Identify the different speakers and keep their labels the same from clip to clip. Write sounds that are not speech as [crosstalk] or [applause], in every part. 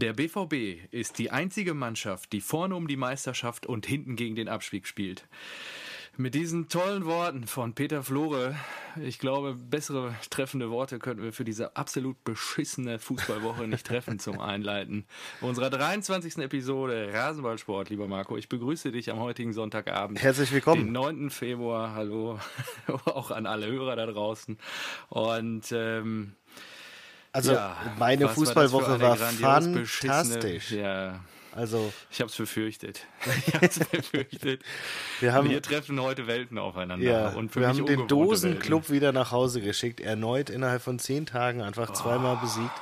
Speaker 1: Der BVB ist die einzige Mannschaft, die vorne um die Meisterschaft und hinten gegen den Abstieg spielt. Mit diesen tollen Worten von Peter Flore, ich glaube, bessere treffende Worte könnten wir für diese absolut beschissene Fußballwoche nicht treffen zum Einleiten unserer 23. Episode Rasenballsport, lieber Marco. Ich begrüße dich am heutigen Sonntagabend.
Speaker 2: Herzlich willkommen.
Speaker 1: Den 9. Februar. Hallo, [laughs] auch an alle Hörer da draußen. Und ähm,
Speaker 2: also
Speaker 1: ja,
Speaker 2: meine
Speaker 1: war
Speaker 2: Fußballwoche war,
Speaker 1: beschissene-
Speaker 2: fantastisch.
Speaker 1: Ja,
Speaker 2: Also
Speaker 1: ich hab's befürchtet. [laughs] Ich [laughs] hab's befürchtet.
Speaker 2: wir haben,
Speaker 1: Wir treffen heute Welten aufeinander.
Speaker 2: ja,
Speaker 1: und
Speaker 2: wir haben den Dosenclub wieder nach Hause geschickt. Erneut innerhalb von zehn Tagen einfach zweimal
Speaker 1: Oh.
Speaker 2: besiegt,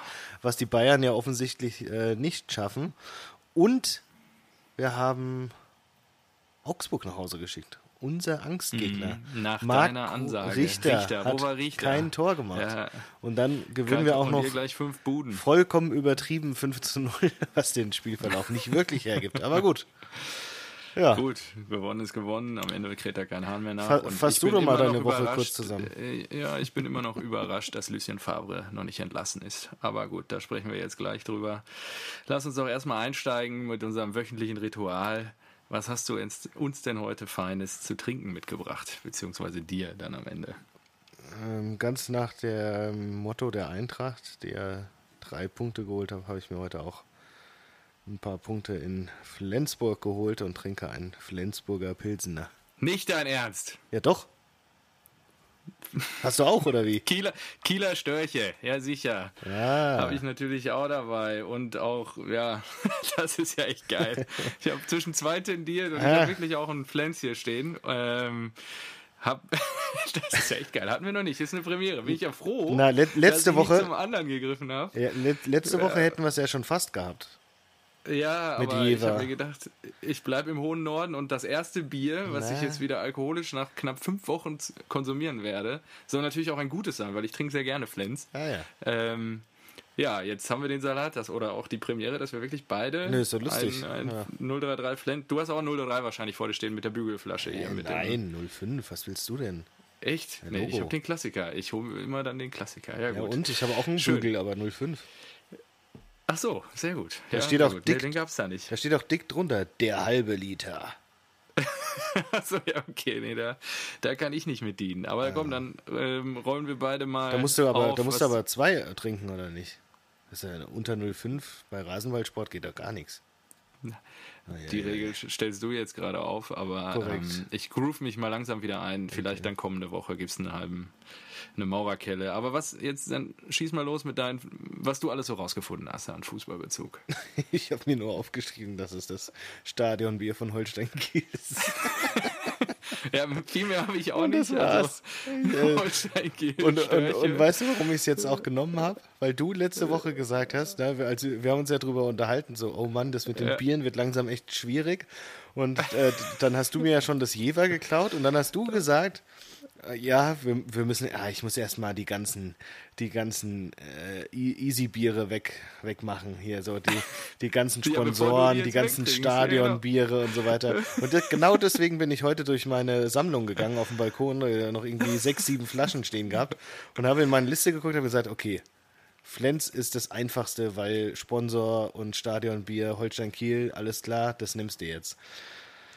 Speaker 2: was die Bayern ja offensichtlich äh, nicht schaffen. Und wir haben Augsburg nach Hause geschickt. Unser Angstgegner.
Speaker 1: Mhm, nach
Speaker 2: Marc
Speaker 1: deiner Ansage.
Speaker 2: Richter,
Speaker 1: Richter,
Speaker 2: hat
Speaker 1: Richter?
Speaker 2: kein Tor gemacht.
Speaker 1: Ja.
Speaker 2: Und dann gewinnen wir auch noch
Speaker 1: gleich fünf Buden.
Speaker 2: vollkommen übertrieben 5 zu 0, [laughs] was den Spielverlauf nicht wirklich hergibt. Aber gut. Ja.
Speaker 1: Gut, gewonnen ist gewonnen. Am Ende kräht da kein Hahn mehr nach. Und
Speaker 2: fass du doch mal deine Woche kurz zusammen.
Speaker 1: äh, Ja, ich bin immer noch überrascht, dass Lucien Favre noch nicht entlassen ist. Aber gut, da sprechen wir jetzt gleich drüber. Lass uns doch erstmal einsteigen mit unserem wöchentlichen Ritual. Was hast du uns denn heute Feines zu trinken mitgebracht? Beziehungsweise dir dann am Ende.
Speaker 2: Ähm, ganz nach dem Motto der Eintracht, der drei Punkte geholt hat, habe ich mir heute auch ein paar Punkte in Flensburg geholt und trinke einen Flensburger Pilsener.
Speaker 1: Nicht dein Ernst!
Speaker 2: Ja, doch. Hast du auch, oder wie?
Speaker 1: Kieler, Kieler Störche, ja sicher.
Speaker 2: Ja.
Speaker 1: Habe ich natürlich auch dabei. Und auch, ja, [laughs] das ist ja echt geil. Ich habe zwischen zwei tendiert und ich
Speaker 2: Ah.
Speaker 1: habe wirklich auch ein Flens hier stehen. Ähm, hab, [laughs] das ist ja echt geil. Hatten wir noch nicht. Das ist eine Premiere. Bin ich ja froh,
Speaker 2: Na, le- letzte
Speaker 1: dass ich
Speaker 2: Woche-
Speaker 1: zum anderen gegriffen habe.
Speaker 2: ja let- letzte Woche hätten wir es ja schon fast gehabt.
Speaker 1: Ja,
Speaker 2: Mit
Speaker 1: aber ich
Speaker 2: Jever.
Speaker 1: habe mir gedacht, ich bleibe im hohen Norden und das erste Bier, was ich
Speaker 2: Na.
Speaker 1: jetzt wieder alkoholisch nach knapp fünf Wochen konsumieren werde, soll natürlich auch ein gutes sein, weil ich trinke sehr gerne Flens.
Speaker 2: Ah ja.
Speaker 1: Ähm, ja, jetzt haben wir den Salat, das, oder auch die Premiere, dass wir wirklich beide
Speaker 2: Nö, ist doch lustig.
Speaker 1: ein, ein
Speaker 2: Ja.
Speaker 1: 033 Flens. Du hast auch ein 033 wahrscheinlich vor dir stehen mit der Bügelflasche hier. mit dem-
Speaker 2: Nein, 05, was willst du denn?
Speaker 1: Echt? Nee, ich habe den Klassiker. Ich hole immer dann den Klassiker. Ja,
Speaker 2: Ja,
Speaker 1: gut.
Speaker 2: und ich habe auch einen
Speaker 1: Schön.
Speaker 2: Bügel, aber 05.
Speaker 1: Ach so, sehr gut.
Speaker 2: Da
Speaker 1: ja,
Speaker 2: steht auch dick-
Speaker 1: Nee, den gab's da nicht.
Speaker 2: Da steht auch dick drunter, der halbe Liter. [laughs]
Speaker 1: Achso, ja, okay, nee, da, da kann ich nicht mit dienen. Aber komm, dann ähm, rollen wir beide mal.
Speaker 2: Da musst du aber,
Speaker 1: auf,
Speaker 2: da musst du aber zwei äh, trinken, oder nicht? Das ist ja unter 05 bei Rasenwaldsport geht doch gar nichts.
Speaker 1: Die Regel stellst du jetzt gerade auf, aber ähm, ich groove mich mal langsam wieder ein. Vielleicht dann kommende Woche gibt's einen halben, eine Maurerkelle. Aber was jetzt, dann schieß mal los mit deinen, was du alles so rausgefunden hast an Fußballbezug. [laughs]
Speaker 2: Ich habe mir nur aufgeschrieben, dass es das Stadionbier von Holstein Kiel [laughs] ist. [laughs]
Speaker 1: ja, viel mehr habe ich auch
Speaker 2: Und
Speaker 1: nicht. Also, [laughs]
Speaker 2: Und, und,
Speaker 1: Störche.
Speaker 2: und weißt du, warum ich es jetzt auch genommen habe? Weil du letzte Woche gesagt hast, ne, wir, also wir haben uns ja drüber unterhalten, so, oh Mann, das mit den
Speaker 1: Ja.
Speaker 2: Bieren wird langsam echt schwierig. Und äh, dann hast du mir ja schon das Jever geklaut und dann hast du [laughs] gesagt, äh, ja, wir, wir müssen, ah, ich muss erstmal die ganzen, die ganzen äh, E- Easy-Biere weg, wegmachen hier, so die, [laughs] die ganzen
Speaker 1: Ja, die
Speaker 2: Sponsoren, die
Speaker 1: jetzt
Speaker 2: ganzen
Speaker 1: wegtrinkst, ja, genau.
Speaker 2: Stadionbiere und so weiter. Und das, [laughs] genau deswegen bin ich heute durch meine Sammlung gegangen auf dem Balkon, äh, noch irgendwie sechs, sieben Flaschen stehen gehabt und habe in meine Liste geguckt und habe gesagt, okay, Flens ist das einfachste, weil Sponsor und Stadionbier, Holstein Kiel, alles klar, das nimmst du jetzt.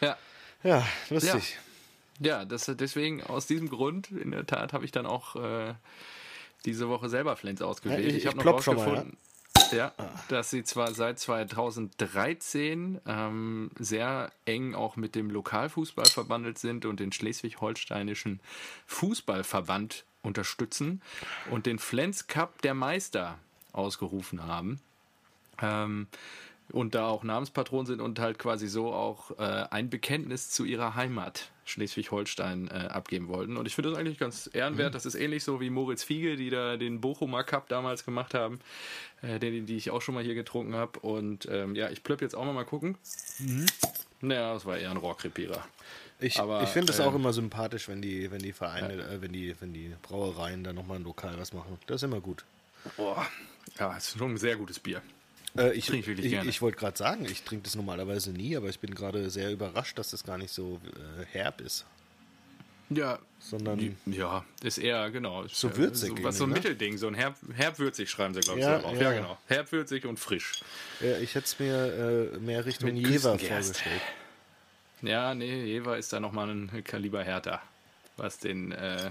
Speaker 1: ja.
Speaker 2: Ja, lustig.
Speaker 1: Ja, das, deswegen, aus diesem Grund, in der Tat, habe ich dann auch äh, diese Woche selber Flens ausgewählt.
Speaker 2: Ja, ich-
Speaker 1: ich habe
Speaker 2: ich
Speaker 1: noch
Speaker 2: plopp schon mal,
Speaker 1: rausgefunden, ja, dass sie zwar seit 2013 ähm, sehr eng auch mit dem Lokalfußball verbandelt sind und den schleswig-holsteinischen Fußballverband unterstützen und den Flens Cup der Meister ausgerufen haben. Ähm, und da auch Namenspatron sind und halt quasi so auch äh, ein Bekenntnis zu ihrer Heimat Schleswig-Holstein äh, abgeben wollten. Und ich finde das eigentlich ganz ehrenwert. Das ist ähnlich so wie Moritz Fiege, die da den Bochumer Cup damals gemacht haben, äh, den, die ich auch schon mal hier getrunken habe. Und ähm, ja, ich plöpp jetzt auch mal mal gucken. Naja, das war eher ein Rohrkrepierer.
Speaker 2: Ich,
Speaker 1: Aber,
Speaker 2: ich finde es
Speaker 1: ähm,
Speaker 2: auch immer sympathisch, wenn die, wenn die Vereine, äh, wenn die, wenn die Brauereien da nochmal lokal was machen. Das ist immer gut.
Speaker 1: Boah, ja, ist schon ein sehr gutes Bier.
Speaker 2: Äh, ich
Speaker 1: Trinke ich wirklich
Speaker 2: ich,
Speaker 1: gerne.
Speaker 2: ich wollte gerade sagen, ich trinke das normalerweise nie, aber ich bin gerade sehr überrascht, dass das gar nicht so äh, herb ist.
Speaker 1: Ja,
Speaker 2: sondern
Speaker 1: ja, ist eher, genau.
Speaker 2: So würzig
Speaker 1: So, was so ein
Speaker 2: ne?
Speaker 1: Mittelding, so ein herb, herbwürzig schreiben sie, glaube ich,
Speaker 2: Ja,
Speaker 1: so drauf.
Speaker 2: ja.
Speaker 1: Ja, genau. Herbwürzig und frisch.
Speaker 2: ja, ich hätte es mir äh, mehr Richtung
Speaker 1: Mit
Speaker 2: Jever vorgestellt.
Speaker 1: Ja, nee, Jever ist da nochmal ein Kaliber härter. Was den, äh,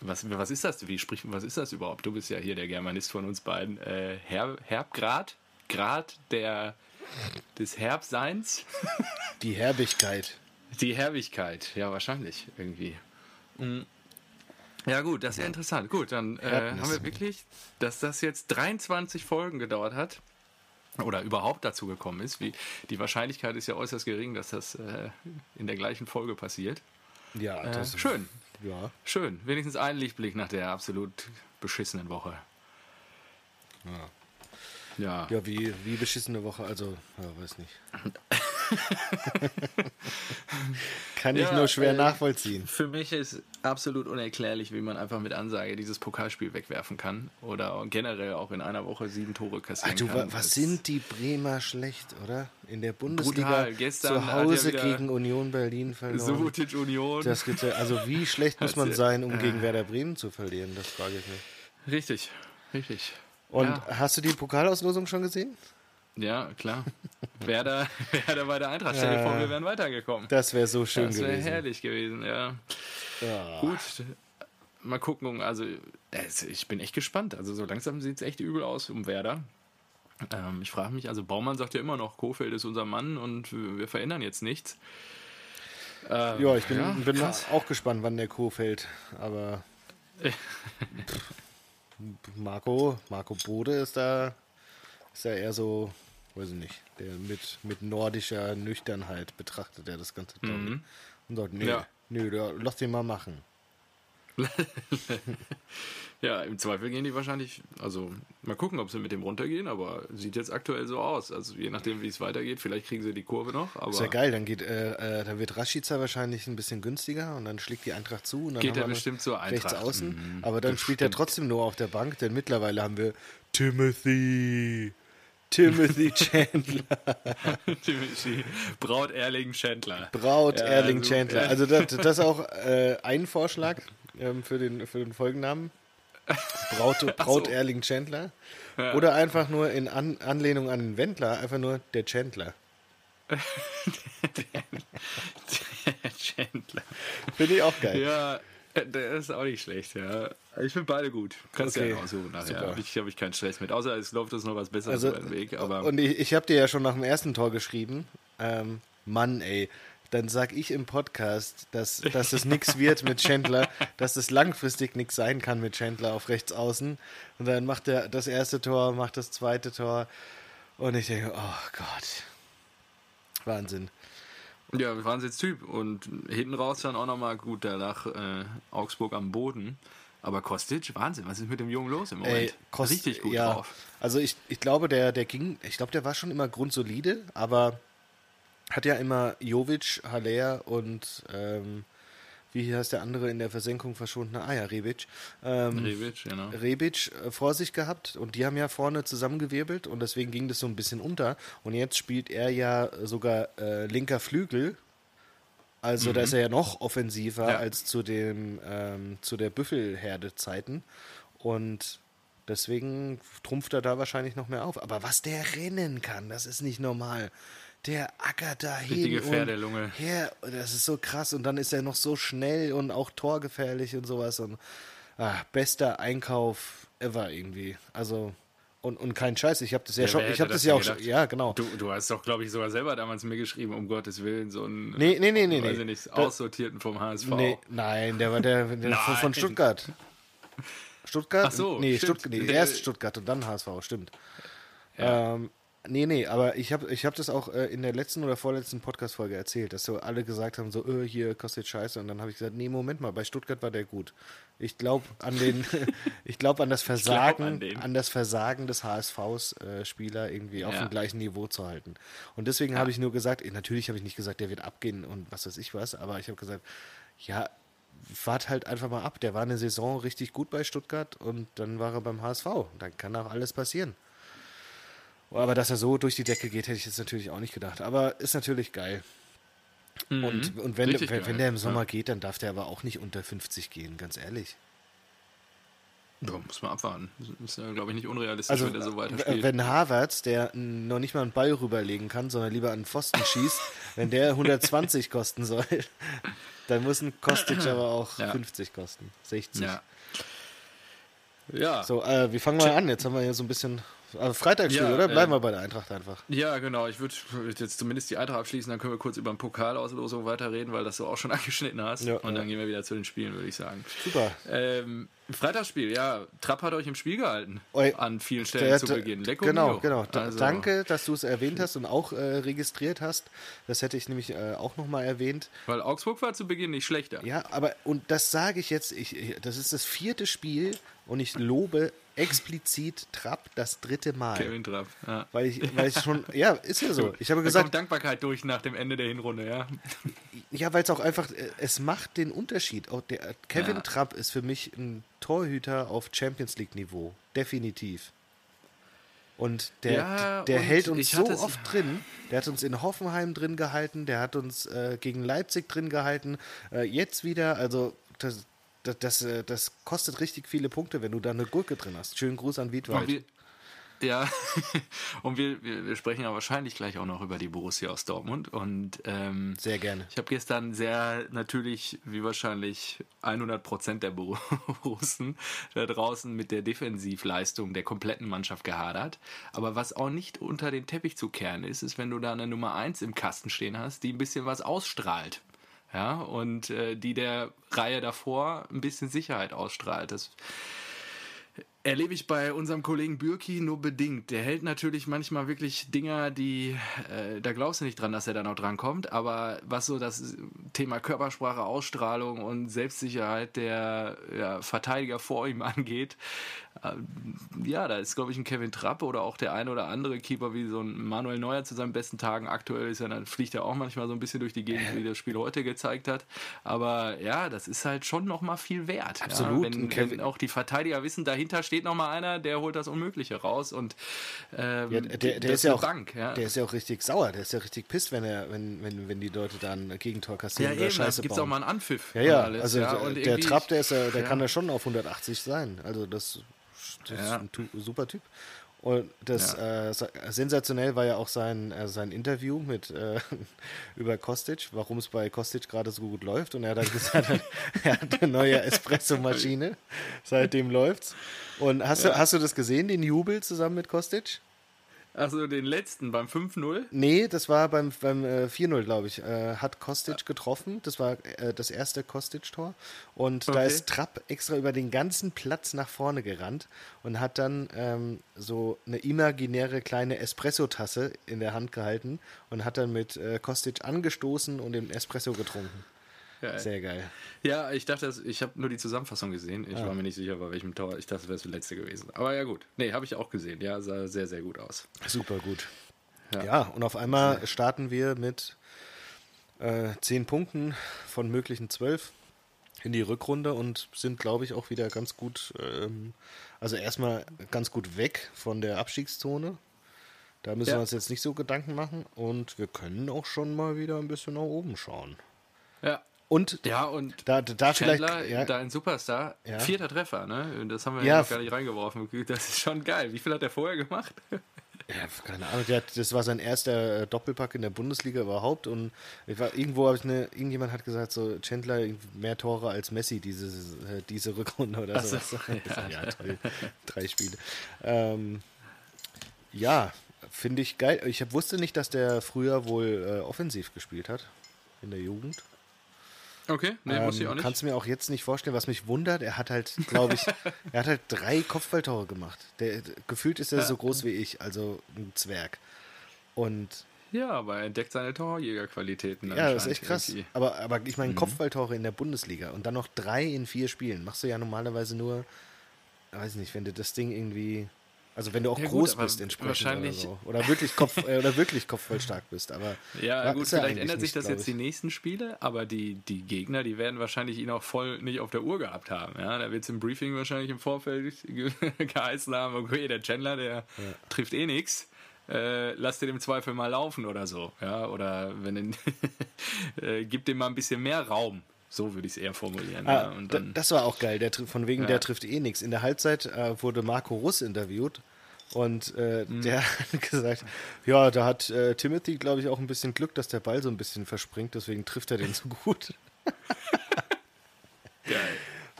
Speaker 1: was, was ist das? Wie spricht, was ist das überhaupt? Du bist ja hier der Germanist von uns beiden. Äh, Herb, Herbgrad? Grad der, des Herbseins? [laughs]
Speaker 2: Die Herbigkeit.
Speaker 1: Die Herbigkeit, ja, wahrscheinlich irgendwie. Mhm. Ja, gut, das ist ja interessant. Gut, dann äh, haben wir wirklich, dass das jetzt 23 Folgen gedauert hat oder überhaupt dazu gekommen ist. Wie, die Wahrscheinlichkeit ist ja äußerst gering, dass das äh, in der gleichen Folge passiert.
Speaker 2: Ja,
Speaker 1: Äh,
Speaker 2: das
Speaker 1: schön,
Speaker 2: Ja.
Speaker 1: schön. Wenigstens ein Lichtblick nach der absolut beschissenen Woche.
Speaker 2: Ja.
Speaker 1: Ja.
Speaker 2: Ja, wie, wie beschissene Woche, also, ja, weiß nicht. [laughs] [laughs] Kann ich
Speaker 1: Ja,
Speaker 2: nur schwer
Speaker 1: äh,
Speaker 2: nachvollziehen.
Speaker 1: Für mich ist absolut unerklärlich, wie man einfach mit Ansage dieses Pokalspiel wegwerfen kann oder generell auch in einer Woche sieben Tore kassieren
Speaker 2: Ach du,
Speaker 1: kann.
Speaker 2: wa- was sind die Bremer schlecht, oder? In der Bundesliga zu Hause gegen Union Berlin verloren.
Speaker 1: Subotic Union.
Speaker 2: Das geht ja, also wie [laughs] schlecht muss man sein, um gegen Werder Bremen zu verlieren? Das frage ich mich.
Speaker 1: Richtig, richtig.
Speaker 2: Und
Speaker 1: ja,
Speaker 2: hast du die Pokalauslosung schon gesehen?
Speaker 1: ja, klar. Werder, [laughs] Werder bei der Eintracht. Stell dir vor, wir wären weitergekommen.
Speaker 2: Das wäre so schön
Speaker 1: Das wäre
Speaker 2: gewesen.
Speaker 1: herrlich gewesen, ja.
Speaker 2: Ja.
Speaker 1: Gut, mal gucken. Also, ich bin echt gespannt. Also, so langsam sieht es echt übel aus um Werder. Ähm, ich frage mich, also Baumann sagt ja immer noch, Kofeld ist unser Mann und wir verändern jetzt nichts. Ähm,
Speaker 2: Ja, ich bin,
Speaker 1: ja,
Speaker 2: bin auch gespannt, wann der fällt. Aber [laughs] Marco, Marco Bode ist da, ist ja eher so, weiß ich nicht, der mit, mit nordischer Nüchternheit betrachtet er das Ganze. glaub ich.
Speaker 1: Mhm.
Speaker 2: Und sagt, nee,
Speaker 1: Ja.
Speaker 2: nö, da, lass den mal machen. [laughs]
Speaker 1: Ja, im Zweifel gehen die wahrscheinlich, also mal gucken, ob sie mit dem runtergehen, aber sieht jetzt aktuell so aus. Also je nachdem, wie es weitergeht, vielleicht kriegen sie die Kurve noch, aber
Speaker 2: Ist ja geil, dann geht, äh, äh, dann wird Rashica wahrscheinlich ein bisschen günstiger und dann schlägt die Eintracht zu. Und dann
Speaker 1: Geht er bestimmt zur Eintracht.
Speaker 2: Rechts außen.
Speaker 1: Mhm,
Speaker 2: aber dann spielt er trotzdem nur auf der Bank, denn mittlerweile haben wir Timothy. Timothy Chandler. [laughs]
Speaker 1: Timothy, Braut Erling Chandler.
Speaker 2: Braut
Speaker 1: Ja,
Speaker 2: Erling
Speaker 1: also,
Speaker 2: Chandler. Also das, das ist [laughs] auch äh, ein Vorschlag ähm, für, den, für den Folgennamen. Braut, Braut
Speaker 1: so.
Speaker 2: Erling Chandler. Oder einfach nur in An Anlehnung an den Wendler, einfach nur der Chandler. [laughs]
Speaker 1: Chandler.
Speaker 2: Finde ich auch geil.
Speaker 1: Ja, [laughs] der ist auch nicht schlecht, ja. Ich finde beide gut. Kannst
Speaker 2: Okay,
Speaker 1: ja aussuchen nachher.
Speaker 2: super.
Speaker 1: Hab Ich habe ich keinen Stress mit. Außer es läuft uns noch was Besseres
Speaker 2: Also,
Speaker 1: Weg. Aber
Speaker 2: und ich, ich habe dir ja schon nach dem ersten Tor geschrieben, ähm, Mann, ey, dann sag ich im Podcast, dass, dass es nichts wird mit Chandler, [laughs] dass es langfristig nichts sein kann mit Chandler auf rechts außen. Und dann macht er das erste Tor, macht das zweite Tor. Und ich denke, oh Gott. Wahnsinn.
Speaker 1: Ja, Wahnsinnstyp. Und hinten raus dann auch nochmal gut, da lag äh, Augsburg am Boden. Aber Kostic, Wahnsinn, was ist mit dem Jungen los im Moment?
Speaker 2: Ey, Kost-
Speaker 1: Richtig gut
Speaker 2: ja.
Speaker 1: drauf.
Speaker 2: Also ich, ich glaube, der, der ging, ich glaube, der war schon immer grundsolide, aber hat ja immer Jovic, Haller und ähm, wie heißt der andere in der Versenkung verschwundene? Ah ja, Rebic. Ähm,
Speaker 1: Rebic, genau.
Speaker 2: Rebic äh, vor sich gehabt und die haben ja vorne zusammengewirbelt und deswegen ging das so ein bisschen unter. Und jetzt spielt er ja sogar äh, linker Flügel. Also da ist er ja noch offensiver
Speaker 1: Ja.
Speaker 2: als zu dem ähm, zu der Büffelherde-Zeiten. Und deswegen trumpft er da wahrscheinlich noch mehr auf. Aber was der rennen kann, das ist nicht normal. Der ackert da hin
Speaker 1: Richtige Pferdelunge.
Speaker 2: her. Das ist so krass. Und dann ist er noch so schnell und auch torgefährlich und sowas. Und ah, bester Einkauf ever irgendwie. Also und, und kein Scheiß. Ich habe das ja
Speaker 1: Ja,
Speaker 2: schon. Ich habe das,
Speaker 1: das
Speaker 2: ja auch schon. Ja, genau.
Speaker 1: Du, du hast doch, glaube ich, sogar selber damals mir geschrieben, um Gottes Willen, so einen
Speaker 2: Nee, nee, nee, nee,
Speaker 1: weiß
Speaker 2: nee.
Speaker 1: ich nicht, aussortierten vom HSV.
Speaker 2: Nee, nein, der war der, der von, von. Stuttgart. [laughs] Stuttgart?
Speaker 1: Ach so,
Speaker 2: nee. Stutt nee,
Speaker 1: Der-
Speaker 2: erst Stuttgart und dann HSV, stimmt.
Speaker 1: Ja.
Speaker 2: Ähm, nee, nee, aber ich habe ich hab das auch äh, in der letzten oder vorletzten Podcast-Folge erzählt, dass so alle gesagt haben, so, äh, hier kostet Scheiße. Und dann habe ich gesagt, nee, Moment mal, bei Stuttgart war der gut. Ich glaube an den, [laughs] ich glaube an das Versagen,
Speaker 1: an
Speaker 2: an, das Versagen des HSVs äh, Spieler irgendwie auf
Speaker 1: Ja.
Speaker 2: dem gleichen Niveau zu halten. Und deswegen habe ich nur gesagt, eh, natürlich habe ich nicht gesagt, der wird abgehen und was weiß ich was, aber ich habe gesagt, ja, wart halt einfach mal ab. Der war eine Saison richtig gut bei Stuttgart und dann war er beim HSV. Dann kann auch alles passieren. Aber dass er so durch die Decke geht, hätte ich jetzt natürlich auch nicht gedacht. Aber ist natürlich geil. Mhm. Und, und wenn, wenn, wenn, der im Sommer ja. geht, dann darf der aber auch nicht unter 50 gehen, ganz ehrlich.
Speaker 1: Ja, muss man abwarten. Das ist ja, glaube ich, nicht unrealistisch, also, wenn der so weiter
Speaker 2: spielt. Wenn Harvards, der noch nicht mal einen Ball rüberlegen kann, sondern lieber einen Pfosten schießt, [laughs] wenn der 120 kosten soll, [laughs] dann muss ein Kostic [clears throat] aber auch ja. 50 kosten. 60.
Speaker 1: Ja. ja.
Speaker 2: So, äh, wie fangen wir an? Jetzt haben wir hier so ein bisschen also Freitagsspiel, ja, oder? Bleiben äh, wir bei der Eintracht einfach.
Speaker 1: Ja, genau. Ich würde jetzt zumindest die Eintracht abschließen, dann können wir kurz über den Pokalauslosung weiterreden, weil das du auch schon [laughs] angeschnitten hast. Ja, und dann gehen wir wieder zu den Spielen, würde ich sagen.
Speaker 2: Super.
Speaker 1: Ähm, Freitagsspiel, ja. Trapp hat euch im Spiel gehalten. Oi, an vielen Stellen der, zu Beginn.
Speaker 2: Lecco genau, Mio. genau. Also. Danke, dass du es erwähnt hast und auch äh, registriert hast. Das hätte ich nämlich äh, auch nochmal erwähnt.
Speaker 1: Weil Augsburg war zu Beginn nicht schlechter.
Speaker 2: Ja, aber, und das sage ich jetzt, ich, das ist das vierte Spiel und ich lobe explizit Trapp das dritte Mal.
Speaker 1: Kevin Trapp, ja.
Speaker 2: Weil ich, weil ich schon, ja, ist ja so. Ich habe gesagt. Da kommt
Speaker 1: Dankbarkeit durch nach dem Ende der Hinrunde, ja. [laughs]
Speaker 2: Ja, weil es auch einfach, es macht den Unterschied. Auch der, Kevin ja. Trapp ist für mich ein Torhüter auf Champions League Niveau. Definitiv. Und der, ja, der und hält uns so oft drin. Der hat uns in Hoffenheim drin gehalten, der hat uns äh, gegen Leipzig drin gehalten. Äh, jetzt wieder, also das, das, das, äh, das, kostet richtig viele Punkte, wenn du da eine Gurke drin hast. Schönen Gruß an Wiedwald.
Speaker 1: Ja, [laughs] und wir, wir, wir, sprechen ja wahrscheinlich gleich auch noch über die Borussia aus Dortmund. Und ähm,
Speaker 2: sehr gerne.
Speaker 1: Ich habe gestern sehr natürlich, wie wahrscheinlich 100 Prozent der Borussen [laughs] da draußen mit der Defensivleistung der kompletten Mannschaft gehadert. Aber was auch nicht unter den Teppich zu kehren ist, ist, wenn du da eine Nummer 1 im Kasten stehen hast, die ein bisschen was ausstrahlt. Ja, und äh, die der Reihe davor ein bisschen Sicherheit ausstrahlt. Das erlebe ich bei unserem Kollegen Bürki nur bedingt. Der hält natürlich manchmal wirklich Dinger, die, äh, da glaubst du nicht dran, dass er da noch dran kommt. Aber was so das Thema Körpersprache, Ausstrahlung und Selbstsicherheit der ja, Verteidiger vor ihm angeht, ähm, ja, da ist, glaube ich, ein Kevin Trapp oder auch der eine oder andere Keeper wie so ein Manuel Neuer zu seinen besten Tagen. Aktuell ist er, dann fliegt er auch manchmal so ein bisschen durch die Gegend, wie das Spiel heute gezeigt hat. Aber ja, das ist halt schon nochmal viel wert.
Speaker 2: Absolut.
Speaker 1: Ja, wenn, wenn, auch die Verteidiger wissen, dahinter steht nochmal einer, der holt das Unmögliche raus und ähm,
Speaker 2: ja, der, der ist ja auch, Bank, ja. der ist ja auch richtig sauer, der ist ja richtig pisst, wenn er, wenn, wenn, wenn die Leute dann ein Gegentor kassieren
Speaker 1: ja, oder eben, Scheiße gibt es auch mal einen Anpfiff.
Speaker 2: Ja, ja, alles, also ja, der, der Trapp, der ist der kann ja schon auf 180 sein. Also das das ja. ist ein super Typ. Und das ja. äh, sensationell war ja auch sein, äh, sein Interview mit äh, [laughs] über Kostic, warum es bei Kostic gerade so gut läuft. Und er hat dann gesagt, [laughs] er hat eine neue Espresso-Maschine. [laughs] Seitdem läuft's. Und hast, ja. du, hast du das gesehen, den Jubel zusammen mit Kostic?
Speaker 1: Also den letzten beim 5-0?
Speaker 2: Nee, das war beim, beim äh, 4-0, glaube ich. Äh, hat Kostic getroffen. Das war äh, das erste Kostic-Tor. Und okay. da ist Trapp extra über den ganzen Platz nach vorne gerannt und hat dann ähm, so eine imaginäre kleine Espresso-Tasse in der Hand gehalten und hat dann mit äh, Kostic angestoßen und den Espresso getrunken. Geil. Sehr geil.
Speaker 1: Ja, ich dachte, ich habe nur die Zusammenfassung gesehen. Ich ah. war mir nicht sicher, bei welchem Tor. Ich dachte, das wäre das letzte gewesen. Aber ja, gut. Nee, habe ich auch gesehen. Ja, sah sehr, sehr gut aus.
Speaker 2: Super gut. Ja, ja und auf einmal starten wir mit äh, zehn Punkten von möglichen zwölf in die Rückrunde und sind, glaube ich, auch wieder ganz gut, ähm, also erstmal ganz gut weg von der Abstiegszone. Da müssen ja. wir uns jetzt nicht so Gedanken machen und wir können auch schon mal wieder ein bisschen nach oben schauen.
Speaker 1: Ja,
Speaker 2: und
Speaker 1: ja, und
Speaker 2: da, da
Speaker 1: Chandler,
Speaker 2: vielleicht, ja.
Speaker 1: da ein Superstar, ja. vierter Treffer, ne? Das haben wir ja, ja gar nicht reingeworfen. Das ist schon geil. Wie viel hat er vorher gemacht? [laughs]
Speaker 2: Ja, keine Ahnung. Hat, das war sein erster äh, Doppelpack in der Bundesliga überhaupt. Und war, irgendwo habe ich eine, irgendjemand hat gesagt, so Chandler mehr Tore als Messi diese, äh, diese Rückrunde oder so. so. [laughs] Ja. [laughs] ja, toll. Drei Spiele. Ähm, ja, finde ich geil. Ich wusste nicht, dass der früher wohl äh, offensiv gespielt hat in der Jugend.
Speaker 1: Okay, nee, ähm, muss ich auch nicht.
Speaker 2: Kannst du mir auch jetzt nicht vorstellen, was mich wundert. Er hat halt, glaube ich, [laughs] er hat halt drei Kopfballtore gemacht. Der, gefühlt ist er ja. so groß wie ich, also ein Zwerg. Und
Speaker 1: ja, aber er entdeckt seine Torjägerqualitäten.
Speaker 2: Ja, das ist echt krass. Aber, aber ich meine, mhm. Kopfballtore in der Bundesliga und dann noch drei in vier Spielen. Machst du ja normalerweise nur, weiß nicht, wenn du das Ding irgendwie also wenn du auch ja, groß gut, bist entsprechend
Speaker 1: wahrscheinlich
Speaker 2: oder, so. oder wirklich Kopf äh, oder wirklich kopfvoll bist, aber
Speaker 1: ja gut, vielleicht ändert sich das jetzt die nächsten Spiele, aber die die Gegner, die werden wahrscheinlich ihn auch voll nicht auf der Uhr gehabt haben, ja, da wird es im Briefing wahrscheinlich im Vorfeld [laughs] geheißen haben, okay, der Chandler, der ja. trifft eh nichts. äh, lass den im Zweifel mal laufen oder so. Ja, oder wenn [laughs] äh, gib dem mal ein bisschen mehr Raum. So würde ich es eher formulieren.
Speaker 2: Ah,
Speaker 1: ja. Und dann,
Speaker 2: das war auch geil. Der, von wegen,
Speaker 1: Ja.
Speaker 2: der trifft eh nichts. In der Halbzeit äh, wurde Marco Russ interviewt und äh,
Speaker 1: Mhm.
Speaker 2: der [laughs] hat gesagt, ja, da hat äh, Timothy, glaube ich, auch ein bisschen Glück, dass der Ball so ein bisschen verspringt, deswegen trifft er den so gut. [laughs]
Speaker 1: geil.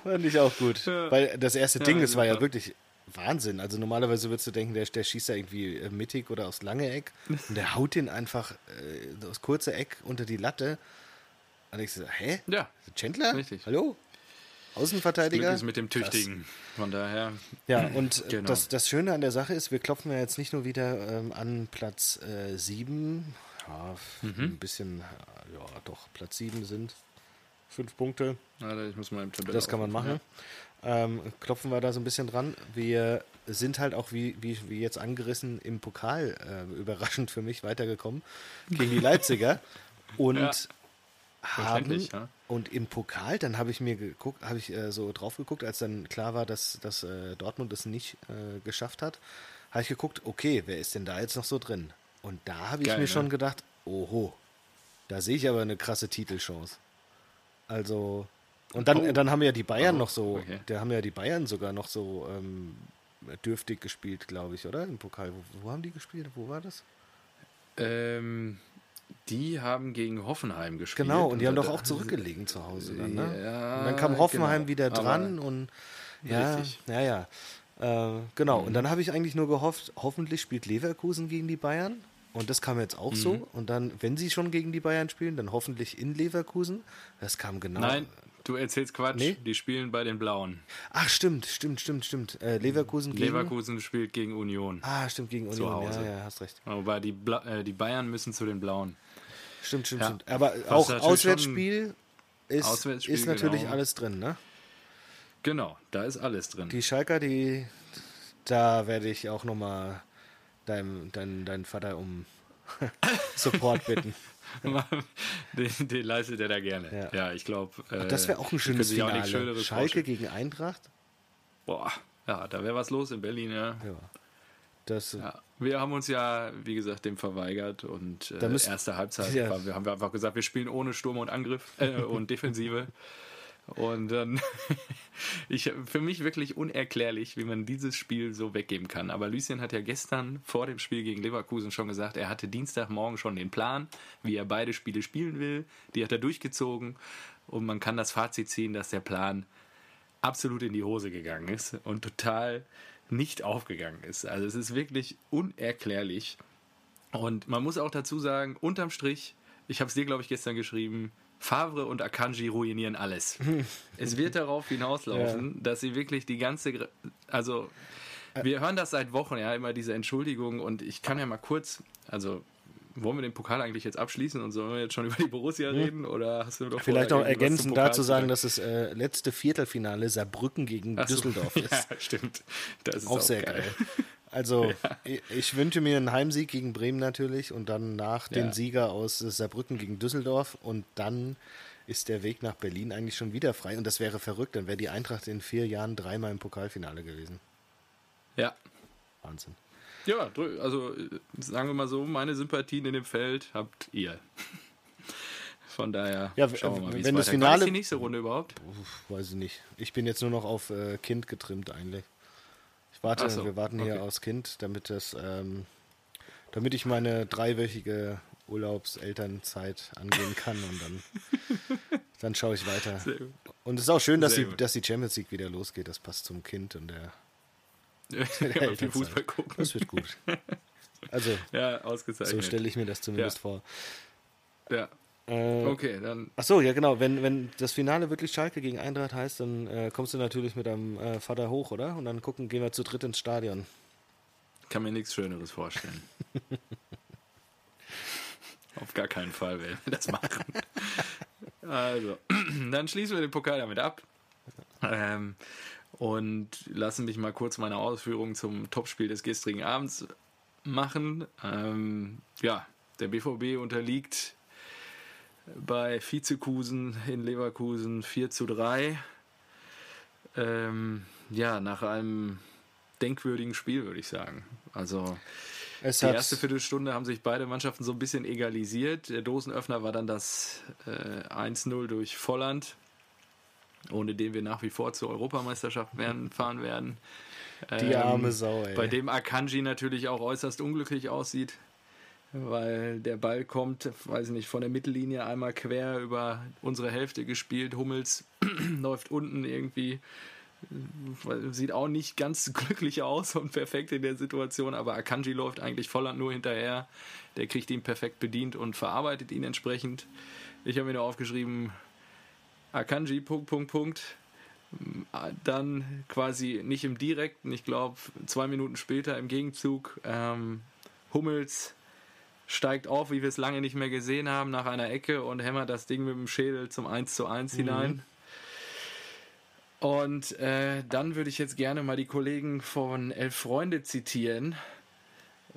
Speaker 2: Fand ich auch gut.
Speaker 1: Ja.
Speaker 2: Weil das erste Ding, das war ja wirklich Wahnsinn. Also normalerweise würdest du denken, der, der schießt da irgendwie äh, mittig oder aufs lange Eck [laughs] und der haut den einfach äh, aufs kurze Eck unter die Latte. Ich so, hä?
Speaker 1: Ja,
Speaker 2: Chandler?
Speaker 1: Richtig.
Speaker 2: Hallo?
Speaker 1: Glück
Speaker 2: Außenverteidiger?
Speaker 1: ist mit dem Tüchtigen. Von daher,
Speaker 2: Ja, und äh,
Speaker 1: Genau.
Speaker 2: das, das Schöne an der Sache ist, wir klopfen ja jetzt nicht nur wieder ähm, an Platz 7, ja, f-
Speaker 1: Mhm.
Speaker 2: ein bisschen, äh, ja, doch, Platz 7 sind fünf Punkte,
Speaker 1: Alter, ich muss mal im Tabelle
Speaker 2: das kann man machen. Ähm, klopfen wir da so ein bisschen dran. Wir sind halt auch, wie, wie, wie jetzt angerissen, im Pokal äh, überraschend für mich weitergekommen gegen die [laughs] Leipziger. Und
Speaker 1: Ja.
Speaker 2: Haben
Speaker 1: ja.
Speaker 2: und im Pokal, dann habe ich mir geguckt, habe ich äh, so drauf geguckt, als dann klar war, dass, dass äh, Dortmund es nicht äh, geschafft hat, habe ich geguckt, okay, wer ist denn da jetzt noch so drin? Und da habe ich
Speaker 1: Geil,
Speaker 2: mir
Speaker 1: ne?
Speaker 2: schon gedacht, oho, da sehe ich aber eine krasse Titelchance. Also, und dann,
Speaker 1: Oh.
Speaker 2: dann haben ja die Bayern
Speaker 1: Oh,
Speaker 2: noch so,
Speaker 1: okay.
Speaker 2: da haben ja die Bayern sogar noch so ähm, dürftig gespielt, glaube ich, oder? Im Pokal. Wo, wo haben die gespielt? Wo war das?
Speaker 1: Ähm, die haben gegen Hoffenheim gespielt.
Speaker 2: Genau, und die haben
Speaker 1: da-
Speaker 2: doch auch zurückgelegen zu Hause dann, ne?
Speaker 1: Ja,
Speaker 2: und dann kam Hoffenheim
Speaker 1: genau.
Speaker 2: wieder dran und ja,
Speaker 1: Richtig.
Speaker 2: ja, ja. Äh, genau, und dann habe ich eigentlich nur gehofft, hoffentlich spielt Leverkusen gegen die Bayern. Und das kam jetzt auch
Speaker 1: Mhm.
Speaker 2: so. Und dann, wenn sie schon gegen die Bayern spielen, dann hoffentlich in Leverkusen. Das kam genau.
Speaker 1: Nein, du erzählst Quatsch.
Speaker 2: Nee?
Speaker 1: Die spielen bei den Blauen.
Speaker 2: Ach, stimmt, stimmt, stimmt, stimmt. Äh, Leverkusen gegen.
Speaker 1: Leverkusen spielt gegen Union.
Speaker 2: Ah, stimmt, gegen
Speaker 1: Zu
Speaker 2: Union.
Speaker 1: Hause.
Speaker 2: Ja, ja, hast recht.
Speaker 1: Aber die, Bla äh, die Bayern müssen zu den Blauen.
Speaker 2: Stimmt, stimmt,
Speaker 1: Ja.
Speaker 2: stimmt. Aber
Speaker 1: Was
Speaker 2: auch Auswärtsspiel ist,
Speaker 1: Auswärtsspiel,
Speaker 2: ist natürlich
Speaker 1: genau.
Speaker 2: alles drin, ne?
Speaker 1: Genau, da ist alles drin.
Speaker 2: Die Schalker, die, da werde ich auch nochmal deinen, deinen Vater um [laughs] Support bitten. [laughs]
Speaker 1: den, den leistet er da gerne.
Speaker 2: Ja.
Speaker 1: Ja, ich glaube. Äh,
Speaker 2: Das wäre auch ein schönes Finale. Schalke
Speaker 1: vorstellen.
Speaker 2: gegen Eintracht.
Speaker 1: Boah, ja, da wäre was los in Berlin, ja.
Speaker 2: Ja. Das,
Speaker 1: ja. Wir haben uns ja, wie gesagt, dem verweigert und äh,
Speaker 2: müsst-
Speaker 1: erste Halbzeit [laughs]
Speaker 2: Ja.
Speaker 1: war, wir haben wir einfach gesagt, wir spielen ohne Sturm und Angriff äh, und Defensive. Und dann, [laughs] ich, für mich wirklich unerklärlich, wie man dieses Spiel so weggeben kann. Aber Lucien hat ja gestern vor dem Spiel gegen Leverkusen schon gesagt, er hatte Dienstagmorgen schon den Plan, wie er beide Spiele spielen will. Die hat er durchgezogen. Und man kann das Fazit ziehen, dass der Plan absolut in die Hose gegangen ist und total nicht aufgegangen ist. Also es ist wirklich unerklärlich. Und man muss auch dazu sagen, unterm Strich, ich habe es dir, glaube ich, gestern geschrieben, Favre und Akanji ruinieren alles. [laughs] es wird darauf hinauslaufen, dass sie wirklich die ganze, also wir hören das seit Wochen, ja, immer diese Entschuldigung und ich kann ja mal kurz, also wollen wir den Pokal eigentlich jetzt abschließen und sollen wir jetzt schon [laughs] über die Borussia reden oder hast du noch
Speaker 2: Hm. Vielleicht noch ergänzend dazu
Speaker 1: zu
Speaker 2: sagen, dass das äh, letzte Viertelfinale Saarbrücken gegen
Speaker 1: Ach so,
Speaker 2: Düsseldorf [laughs] ist.
Speaker 1: Ja, stimmt. Das ist
Speaker 2: auch sehr geil. Also, ich, ich wünsche mir einen Heimsieg gegen Bremen natürlich und dann nach den
Speaker 1: Ja.
Speaker 2: Sieger aus Saarbrücken gegen Düsseldorf und dann ist der Weg nach Berlin eigentlich schon wieder frei und das wäre verrückt, dann wäre die Eintracht in vier Jahren dreimal im Pokalfinale gewesen.
Speaker 1: Ja.
Speaker 2: Wahnsinn.
Speaker 1: Ja, also sagen wir mal so, meine Sympathien in dem Feld habt ihr. Von daher
Speaker 2: Ja,
Speaker 1: schauen wir mal, wie es
Speaker 2: wenn das.
Speaker 1: Wann
Speaker 2: Finale-
Speaker 1: ist die nächste Runde überhaupt?
Speaker 2: Weiß ich nicht. Ich bin jetzt nur noch auf äh, Kind getrimmt eigentlich. Warte,
Speaker 1: so,
Speaker 2: wir warten hier
Speaker 1: okay.
Speaker 2: aufs Kind, damit das, ähm, damit ich meine dreiwöchige Urlaubselternzeit angehen kann und dann, [laughs] dann schaue ich weiter. Und es ist auch schön, dass die, dass die Champions League wieder losgeht. Das passt zum Kind und der,
Speaker 1: Ja, [laughs] viel
Speaker 2: Elternzeit.
Speaker 1: Fußball gucken.
Speaker 2: Das wird gut. Also, [laughs]
Speaker 1: Ja,
Speaker 2: so
Speaker 1: ausgezeichnet.
Speaker 2: stelle ich mir das zumindest
Speaker 1: Ja.
Speaker 2: vor.
Speaker 1: ja.
Speaker 2: Äh,
Speaker 1: Okay, dann
Speaker 2: Ach so, ja genau. Wenn, wenn das Finale wirklich Schalke gegen Eintracht heißt, dann äh, kommst du natürlich mit deinem äh, Vater hoch, oder? Und dann gucken, gehen wir zu dritt ins Stadion.
Speaker 1: kann mir nichts Schöneres vorstellen. [laughs] Auf gar keinen Fall werden wir das machen. Also, [clears throat] dann schließen wir den Pokal damit ab. Ähm, und lassen mich mal kurz meine Ausführungen zum Topspiel des gestrigen Abends machen. Ähm, ja, der BVB unterliegt bei Vizekusen in Leverkusen 4 zu 3. Ähm, ja, nach einem denkwürdigen Spiel, würde ich sagen. Also,
Speaker 2: Es
Speaker 1: Die erste Viertelstunde haben sich beide Mannschaften so ein bisschen egalisiert. Der Dosenöffner war dann das äh, 1-0 durch Volland, ohne den wir nach wie vor zur Europameisterschaft werden, fahren werden.
Speaker 2: Die
Speaker 1: Ähm,
Speaker 2: arme Sau, ey.
Speaker 1: Bei dem Akanji natürlich auch äußerst unglücklich aussieht, weil der Ball kommt, weiß ich nicht, von der Mittellinie einmal quer über unsere Hälfte gespielt. Hummels [clears throat] läuft unten irgendwie, sieht auch nicht ganz [laughs] glücklich aus und perfekt in der Situation, aber Akanji läuft eigentlich Volland nur hinterher. Der kriegt ihn perfekt bedient und verarbeitet ihn entsprechend. Ich habe mir nur aufgeschrieben, Akanji, Punkt, Punkt, Punkt dann quasi nicht im direkten, ich glaube zwei Minuten später im Gegenzug, ähm, Hummels steigt auf, wie wir es lange nicht mehr gesehen haben, nach einer Ecke und hämmert das Ding mit dem Schädel zum 1 zu 1 hinein. Und äh, dann würde ich jetzt gerne mal die Kollegen von Elf Freunde zitieren,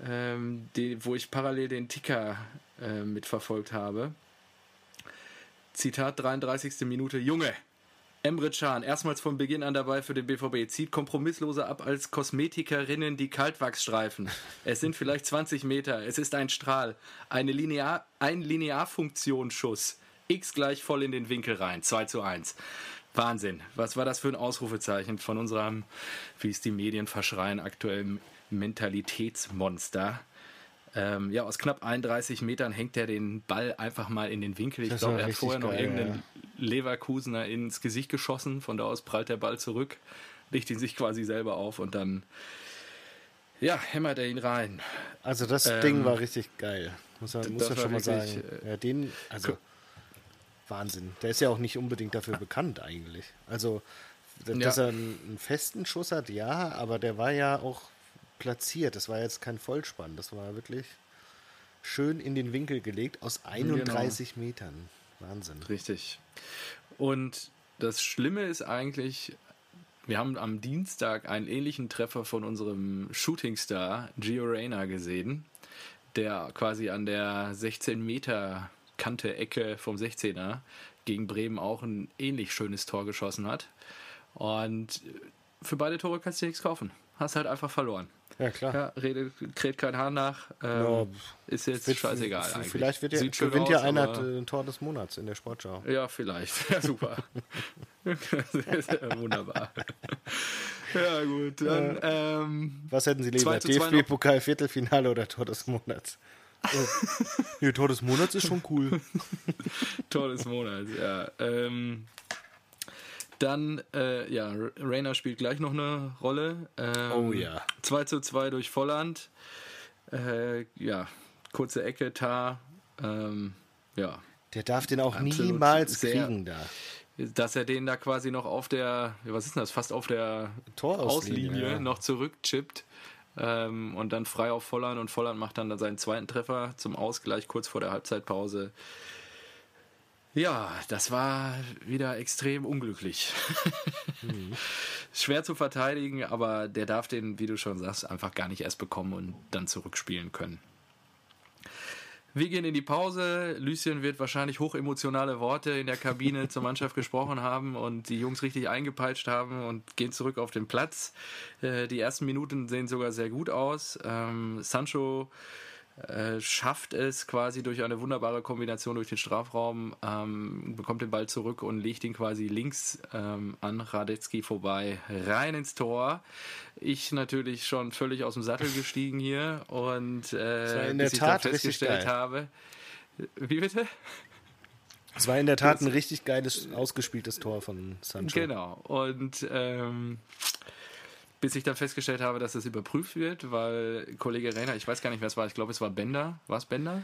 Speaker 1: ähm, die, wo ich parallel den Ticker äh, mitverfolgt habe. Zitat 33. Minute. Junge, Emre Can, erstmals von Beginn an dabei für den BVB, zieht kompromissloser ab als Kosmetikerinnen die Kaltwachsstreifen. Es sind vielleicht 20 Meter, es ist ein Strahl, eine Linear, ein Linearfunktionsschuss. X gleich voll in den Winkel rein, 2 zu 1. Wahnsinn. Was war das für ein Ausrufezeichen von unserem, wie es die Medien verschreien, aktuellen Mentalitätsmonster? Ähm, ja, aus knapp 31 Metern hängt er den Ball einfach mal in den Winkel. Ich glaube, er hat vorher noch
Speaker 2: geil,
Speaker 1: irgendeinen Leverkusener ins Gesicht geschossen. Von da aus prallt der Ball zurück, legt ihn sich quasi selber auf und dann ja, hämmert er ihn rein.
Speaker 2: Also das
Speaker 1: Ähm,
Speaker 2: Ding war richtig geil. Muss man, muss schon mal sagen. Ja, den, also Wahnsinn. Der ist ja auch nicht unbedingt dafür bekannt eigentlich. Also, d-
Speaker 1: Ja.
Speaker 2: dass er einen, einen festen Schuss hat, ja, aber der war ja auch platziert. Das war jetzt kein Vollspann. Das war wirklich schön in den Winkel gelegt aus 31
Speaker 1: Genau.
Speaker 2: Metern. Wahnsinn.
Speaker 1: Richtig. Und das Schlimme ist eigentlich, wir haben am Dienstag einen ähnlichen Treffer von unserem Shootingstar Gio Reyna gesehen, der quasi an der 16 Meter Kante Ecke vom 16er gegen Bremen auch ein ähnlich schönes Tor geschossen hat. Und für beide Tore kannst du nichts kaufen. Hast halt einfach verloren.
Speaker 2: Ja, klar.
Speaker 1: Ja, Rede, kräht kein Hahn nach. Ähm,
Speaker 2: Ja,
Speaker 1: ist jetzt
Speaker 2: Wird-
Speaker 1: scheißegal eigentlich.
Speaker 2: Vielleicht wird ja,
Speaker 1: Sieht
Speaker 2: gewinnt ja
Speaker 1: aus,
Speaker 2: einer
Speaker 1: aber-
Speaker 2: ein Tor des Monats in der Sportschau.
Speaker 1: Ja, vielleicht. [laughs] Ja, super. ist [laughs] ja wunderbar. Ja, gut. Dann, ähm,
Speaker 2: Was hätten Sie lieber?
Speaker 1: 2 zu 2 noch.
Speaker 2: DFB-Pokal Viertelfinale oder Tor des Monats? Oh. [laughs] nee, Tor des Monats ist schon cool.
Speaker 1: Tor des Monats, ja. Ähm, dann, äh, ja, Rainer spielt gleich noch eine Rolle. Ähm,
Speaker 2: Oh ja.
Speaker 1: 2 zu 2 durch Volland. Äh, ja, kurze Ecke, Tar. Ähm, ja,
Speaker 2: Der darf den auch niemals
Speaker 1: sehr-
Speaker 2: kriegen da.
Speaker 1: dass er den da quasi noch auf der, was ist denn das, fast auf der
Speaker 2: Torauslinie,
Speaker 1: Auslinie
Speaker 2: ja.
Speaker 1: noch zurückchippt ähm, und dann frei auf Volland und Volland macht dann seinen zweiten Treffer zum Ausgleich kurz vor der Halbzeitpause. Ja, das war wieder extrem unglücklich.
Speaker 2: Mhm. [laughs]
Speaker 1: Schwer zu verteidigen, aber der darf den, wie du schon sagst, einfach gar nicht erst bekommen und dann zurückspielen können. Wir gehen in die Pause. Lucien wird wahrscheinlich hochemotionale Worte in der Kabine zur Mannschaft gesprochen haben und die Jungs richtig eingepeitscht haben und gehen zurück auf den Platz. Äh, Die ersten Minuten sehen sogar sehr gut aus. Ähm, Sancho äh, schafft es quasi durch eine wunderbare Kombination durch den Strafraum, ähm, bekommt den Ball zurück und legt ihn quasi links ähm, an Radetzky vorbei rein ins Tor. Ich natürlich schon völlig aus dem Sattel [laughs] gestiegen hier und äh, bis ich
Speaker 2: Tat
Speaker 1: festgestellt habe. Wie bitte?
Speaker 2: Es war in der Tat ein richtig geiles, ausgespieltes Tor von Sancho.
Speaker 1: Genau. Und ähm, bis ich dann festgestellt habe, dass es überprüft wird, weil Kollege Rainer, ich weiß gar nicht, wer es war, ich glaube, es war Bender. War es Bender?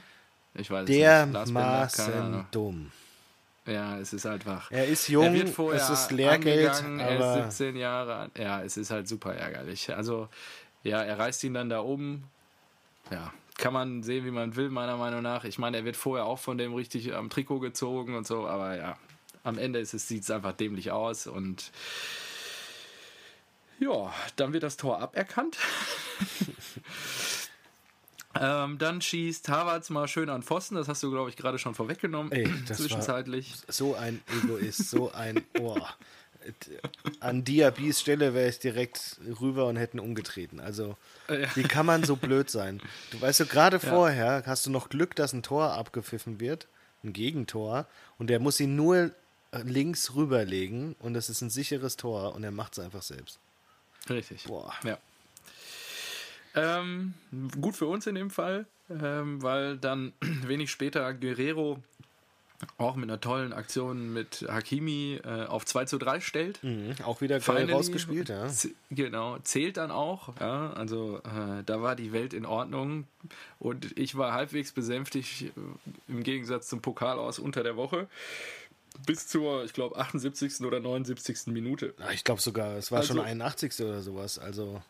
Speaker 1: Ich weiß es nicht.
Speaker 2: Dermaßen dumm.
Speaker 1: Ja, es ist einfach.
Speaker 2: Er ist jung,
Speaker 1: er wird vorher
Speaker 2: es ist Lehrgeld,
Speaker 1: er ist 17 Jahre alt. Ja, es ist halt super ärgerlich. Also, ja, er reißt ihn dann da oben. Ja, kann man sehen, wie man will, meiner Meinung nach. Ich meine, er wird vorher auch von dem richtig am Trikot gezogen und so, aber ja, am Ende ist es, sieht es einfach dämlich aus und ja, dann wird das Tor aberkannt. [laughs] ähm, dann schießt Havertz mal schön an Pfosten, das hast du, glaube ich, gerade schon vorweggenommen.
Speaker 2: Ey, das
Speaker 1: Zwischenzeitlich.
Speaker 2: so ein Egoist, so ein Ohr. an Diabys Stelle wäre ich direkt rüber und hätten umgetreten. Also, wie kann man so blöd sein? Du weißt du, gerade ja. vorher hast du noch Glück, dass ein Tor abgepfiffen wird, ein Gegentor, und der muss ihn nur links rüberlegen und das ist ein sicheres Tor und er macht es einfach selbst.
Speaker 1: Richtig. Boah. Ja. Ähm, gut für uns in dem Fall, ähm, weil dann [clears throat] wenig später Guerrero auch mit einer tollen Aktion mit Hakimi äh, auf 2 zu 3 stellt.
Speaker 2: Mhm, auch wieder geil Finally, rausgespielt, ja.
Speaker 1: Genau, zählt dann auch. Ja, also äh, da war die Welt in Ordnung und ich war halbwegs besänftigt äh, im Gegensatz zum Pokal aus unter der Woche bis zur, ich glaube, 78. oder 79. Minute.
Speaker 2: Ich glaube sogar, es war also, schon 81. oder sowas. Also.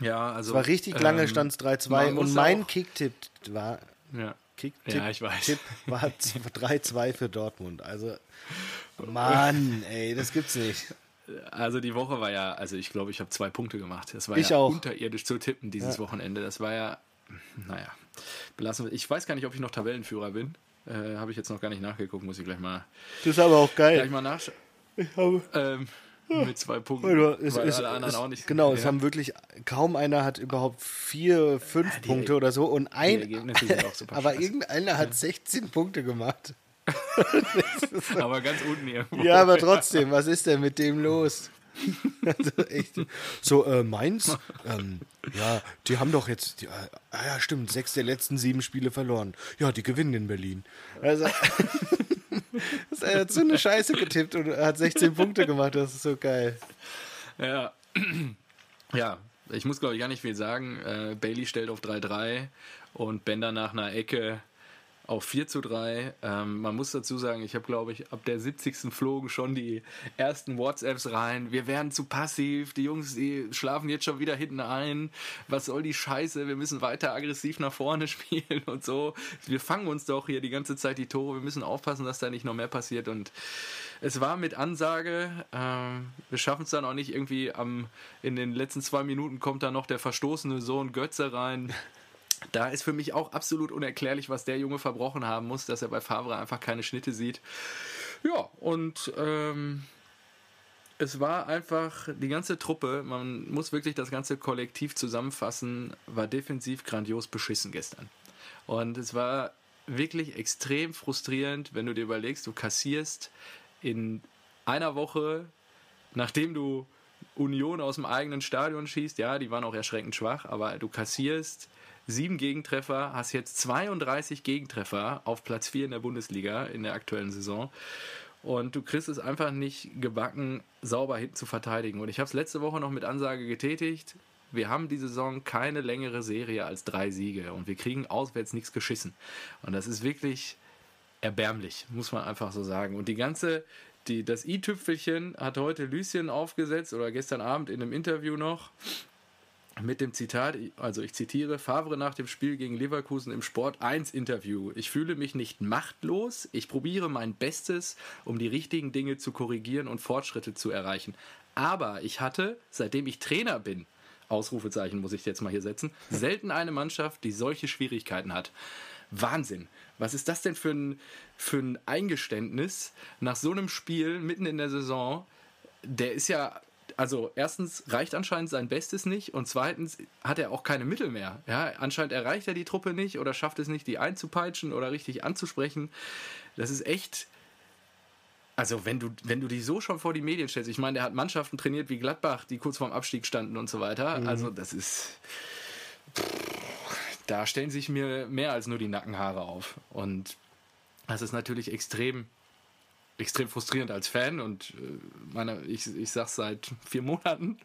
Speaker 1: Ja, also.
Speaker 2: Es war richtig lange, ähm, stand es 3-2 und mein Kicktipp war.
Speaker 1: Ja.
Speaker 2: Kicktipp
Speaker 1: ja, ich weiß.
Speaker 2: Tipp war [laughs] 3-2 für Dortmund. Also, Mann, [laughs] ey, das gibt's nicht.
Speaker 1: Also die Woche war ja, also ich glaube, ich habe zwei Punkte gemacht. Das war
Speaker 2: ich
Speaker 1: ja
Speaker 2: auch.
Speaker 1: unterirdisch zu tippen dieses ja. Wochenende. Das war ja, naja, belassen wir. Ich weiß gar nicht, ob ich noch Tabellenführer bin. Äh, habe ich jetzt noch gar nicht nachgeguckt, muss ich gleich mal.
Speaker 2: Das ist aber auch geil.
Speaker 1: Gleich mal nachschauen. Ich habe. Ähm, mit zwei Punkten.
Speaker 2: Es, weil ist, alle anderen es, auch nicht. Genau, ja. es haben wirklich kaum einer hat überhaupt vier, fünf ja, Punkte oder so und ein. [laughs] aber irgendeiner hat 16 Punkte gemacht. [laughs]
Speaker 1: aber ganz unten irgendwo.
Speaker 2: Ja, aber trotzdem, was ist denn mit dem los? [laughs] also echt. So, äh, Mainz, ähm, ja, die haben doch jetzt, die, äh, ah ja, stimmt, sechs der letzten sieben Spiele verloren. Ja, die gewinnen in Berlin. Also, [laughs] er hat so eine Scheiße getippt und hat 16 Punkte gemacht, das ist so geil.
Speaker 1: Ja, [clears throat] ja, ich muss glaube ich gar nicht viel sagen. Äh, Bailey stellt auf 3-3 und Bender nach einer Ecke auf 4 zu 3. Ähm, man muss dazu sagen, ich habe, glaube ich, ab der 70. flogen schon die ersten WhatsApps rein. Wir werden zu passiv, die Jungs, die schlafen jetzt schon wieder hinten ein. Was soll die Scheiße? Wir müssen weiter aggressiv nach vorne [laughs] spielen und so. Wir fangen uns doch hier die ganze Zeit die Tore. Wir müssen aufpassen, dass da nicht noch mehr passiert. Und es war mit Ansage. Ähm, wir schaffen es dann auch nicht irgendwie am, in den letzten zwei Minuten kommt da noch der verstoßene Sohn Götze rein [laughs] da ist für mich auch absolut unerklärlich, was der Junge verbrochen haben muss, dass er bei Favre einfach keine Schnitte sieht. Ja, und ähm, es war einfach die ganze Truppe, man muss wirklich das ganze Kollektiv zusammenfassen, war defensiv grandios beschissen gestern. Und es war wirklich extrem frustrierend, wenn du dir überlegst, du kassierst in einer Woche, nachdem du Union aus dem eigenen Stadion schießt, ja, die waren auch erschreckend schwach, aber du kassierst sieben Gegentreffer, hast jetzt 32 Gegentreffer auf Platz 4 in der Bundesliga in der aktuellen Saison. Und du kriegst es einfach nicht gebacken, sauber hinten zu verteidigen. Und ich habe es letzte Woche noch mit Ansage getätigt. Wir haben die Saison keine längere Serie als drei Siege und wir kriegen auswärts nichts geschissen. Und das ist wirklich erbärmlich, muss man einfach so sagen. Und die ganze, die, das i-Tüpfelchen hat heute Lucien aufgesetzt oder gestern Abend in einem Interview noch mit dem Zitat, also ich zitiere, Favre nach dem Spiel gegen Leverkusen im Sport 1 Interview. Ich fühle mich nicht machtlos, ich probiere mein Bestes, um die richtigen Dinge zu korrigieren und Fortschritte zu erreichen. Aber ich hatte, seitdem ich Trainer bin, Ausrufezeichen muss ich jetzt mal hier setzen, [laughs] selten eine Mannschaft, die solche Schwierigkeiten hat. Wahnsinn. Was ist das denn für ein, für ein Eingeständnis nach so einem Spiel mitten in der Saison? Der ist ja also erstens reicht anscheinend sein Bestes nicht und zweitens hat er auch keine Mittel mehr. Ja, anscheinend erreicht er die Truppe nicht oder schafft es nicht, die einzupeitschen oder richtig anzusprechen. Das ist echt. Also wenn du, wenn du dich so schon vor die Medien stellst, ich meine, der hat Mannschaften trainiert wie Gladbach, die kurz vorm Abstieg standen und so weiter. Mhm. Also das ist. Da stellen sich mir mehr als nur die Nackenhaare auf. Und das ist natürlich extrem extrem frustrierend als Fan und äh, meine, ich, ich sag's seit vier Monaten.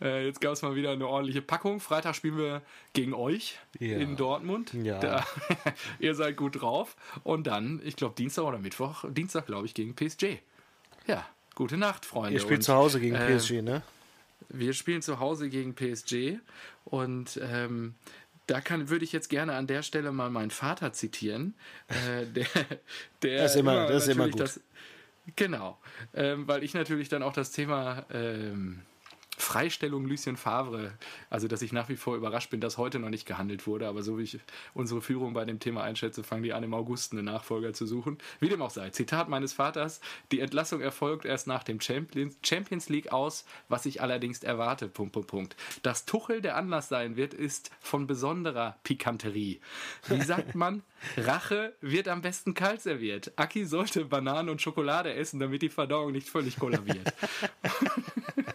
Speaker 1: Äh, jetzt gab es mal wieder eine ordentliche Packung. Freitag spielen wir gegen euch ja. in Dortmund.
Speaker 2: Ja.
Speaker 1: Da, [laughs] ihr seid gut drauf. Und dann, ich glaube, Dienstag oder Mittwoch, Dienstag, glaube ich, gegen PSG. Ja, gute Nacht, Freunde.
Speaker 2: Ihr spielt
Speaker 1: und,
Speaker 2: zu Hause gegen äh, PSG, ne?
Speaker 1: Wir spielen zu Hause gegen PSG und ähm, da kann, würde ich jetzt gerne an der Stelle mal meinen Vater zitieren. Äh, der, [laughs] der
Speaker 2: das ist immer, das ist immer gut. Das,
Speaker 1: genau, ähm, weil ich natürlich dann auch das Thema ähm, Freistellung Lucien Favre. Also, dass ich nach wie vor überrascht bin, dass heute noch nicht gehandelt wurde. Aber so wie ich unsere Führung bei dem Thema einschätze, fangen die an, im August einen Nachfolger zu suchen. Wie dem auch sei. Zitat meines Vaters: Die Entlassung erfolgt erst nach dem Champions League aus, was ich allerdings erwarte. Punkt, Punkt, Punkt. Dass Tuchel der Anlass sein wird, ist von besonderer Pikanterie. Wie sagt man? [laughs] Rache wird am besten kalt serviert. Aki sollte Bananen und Schokolade essen, damit die Verdauung nicht völlig kollabiert. [laughs]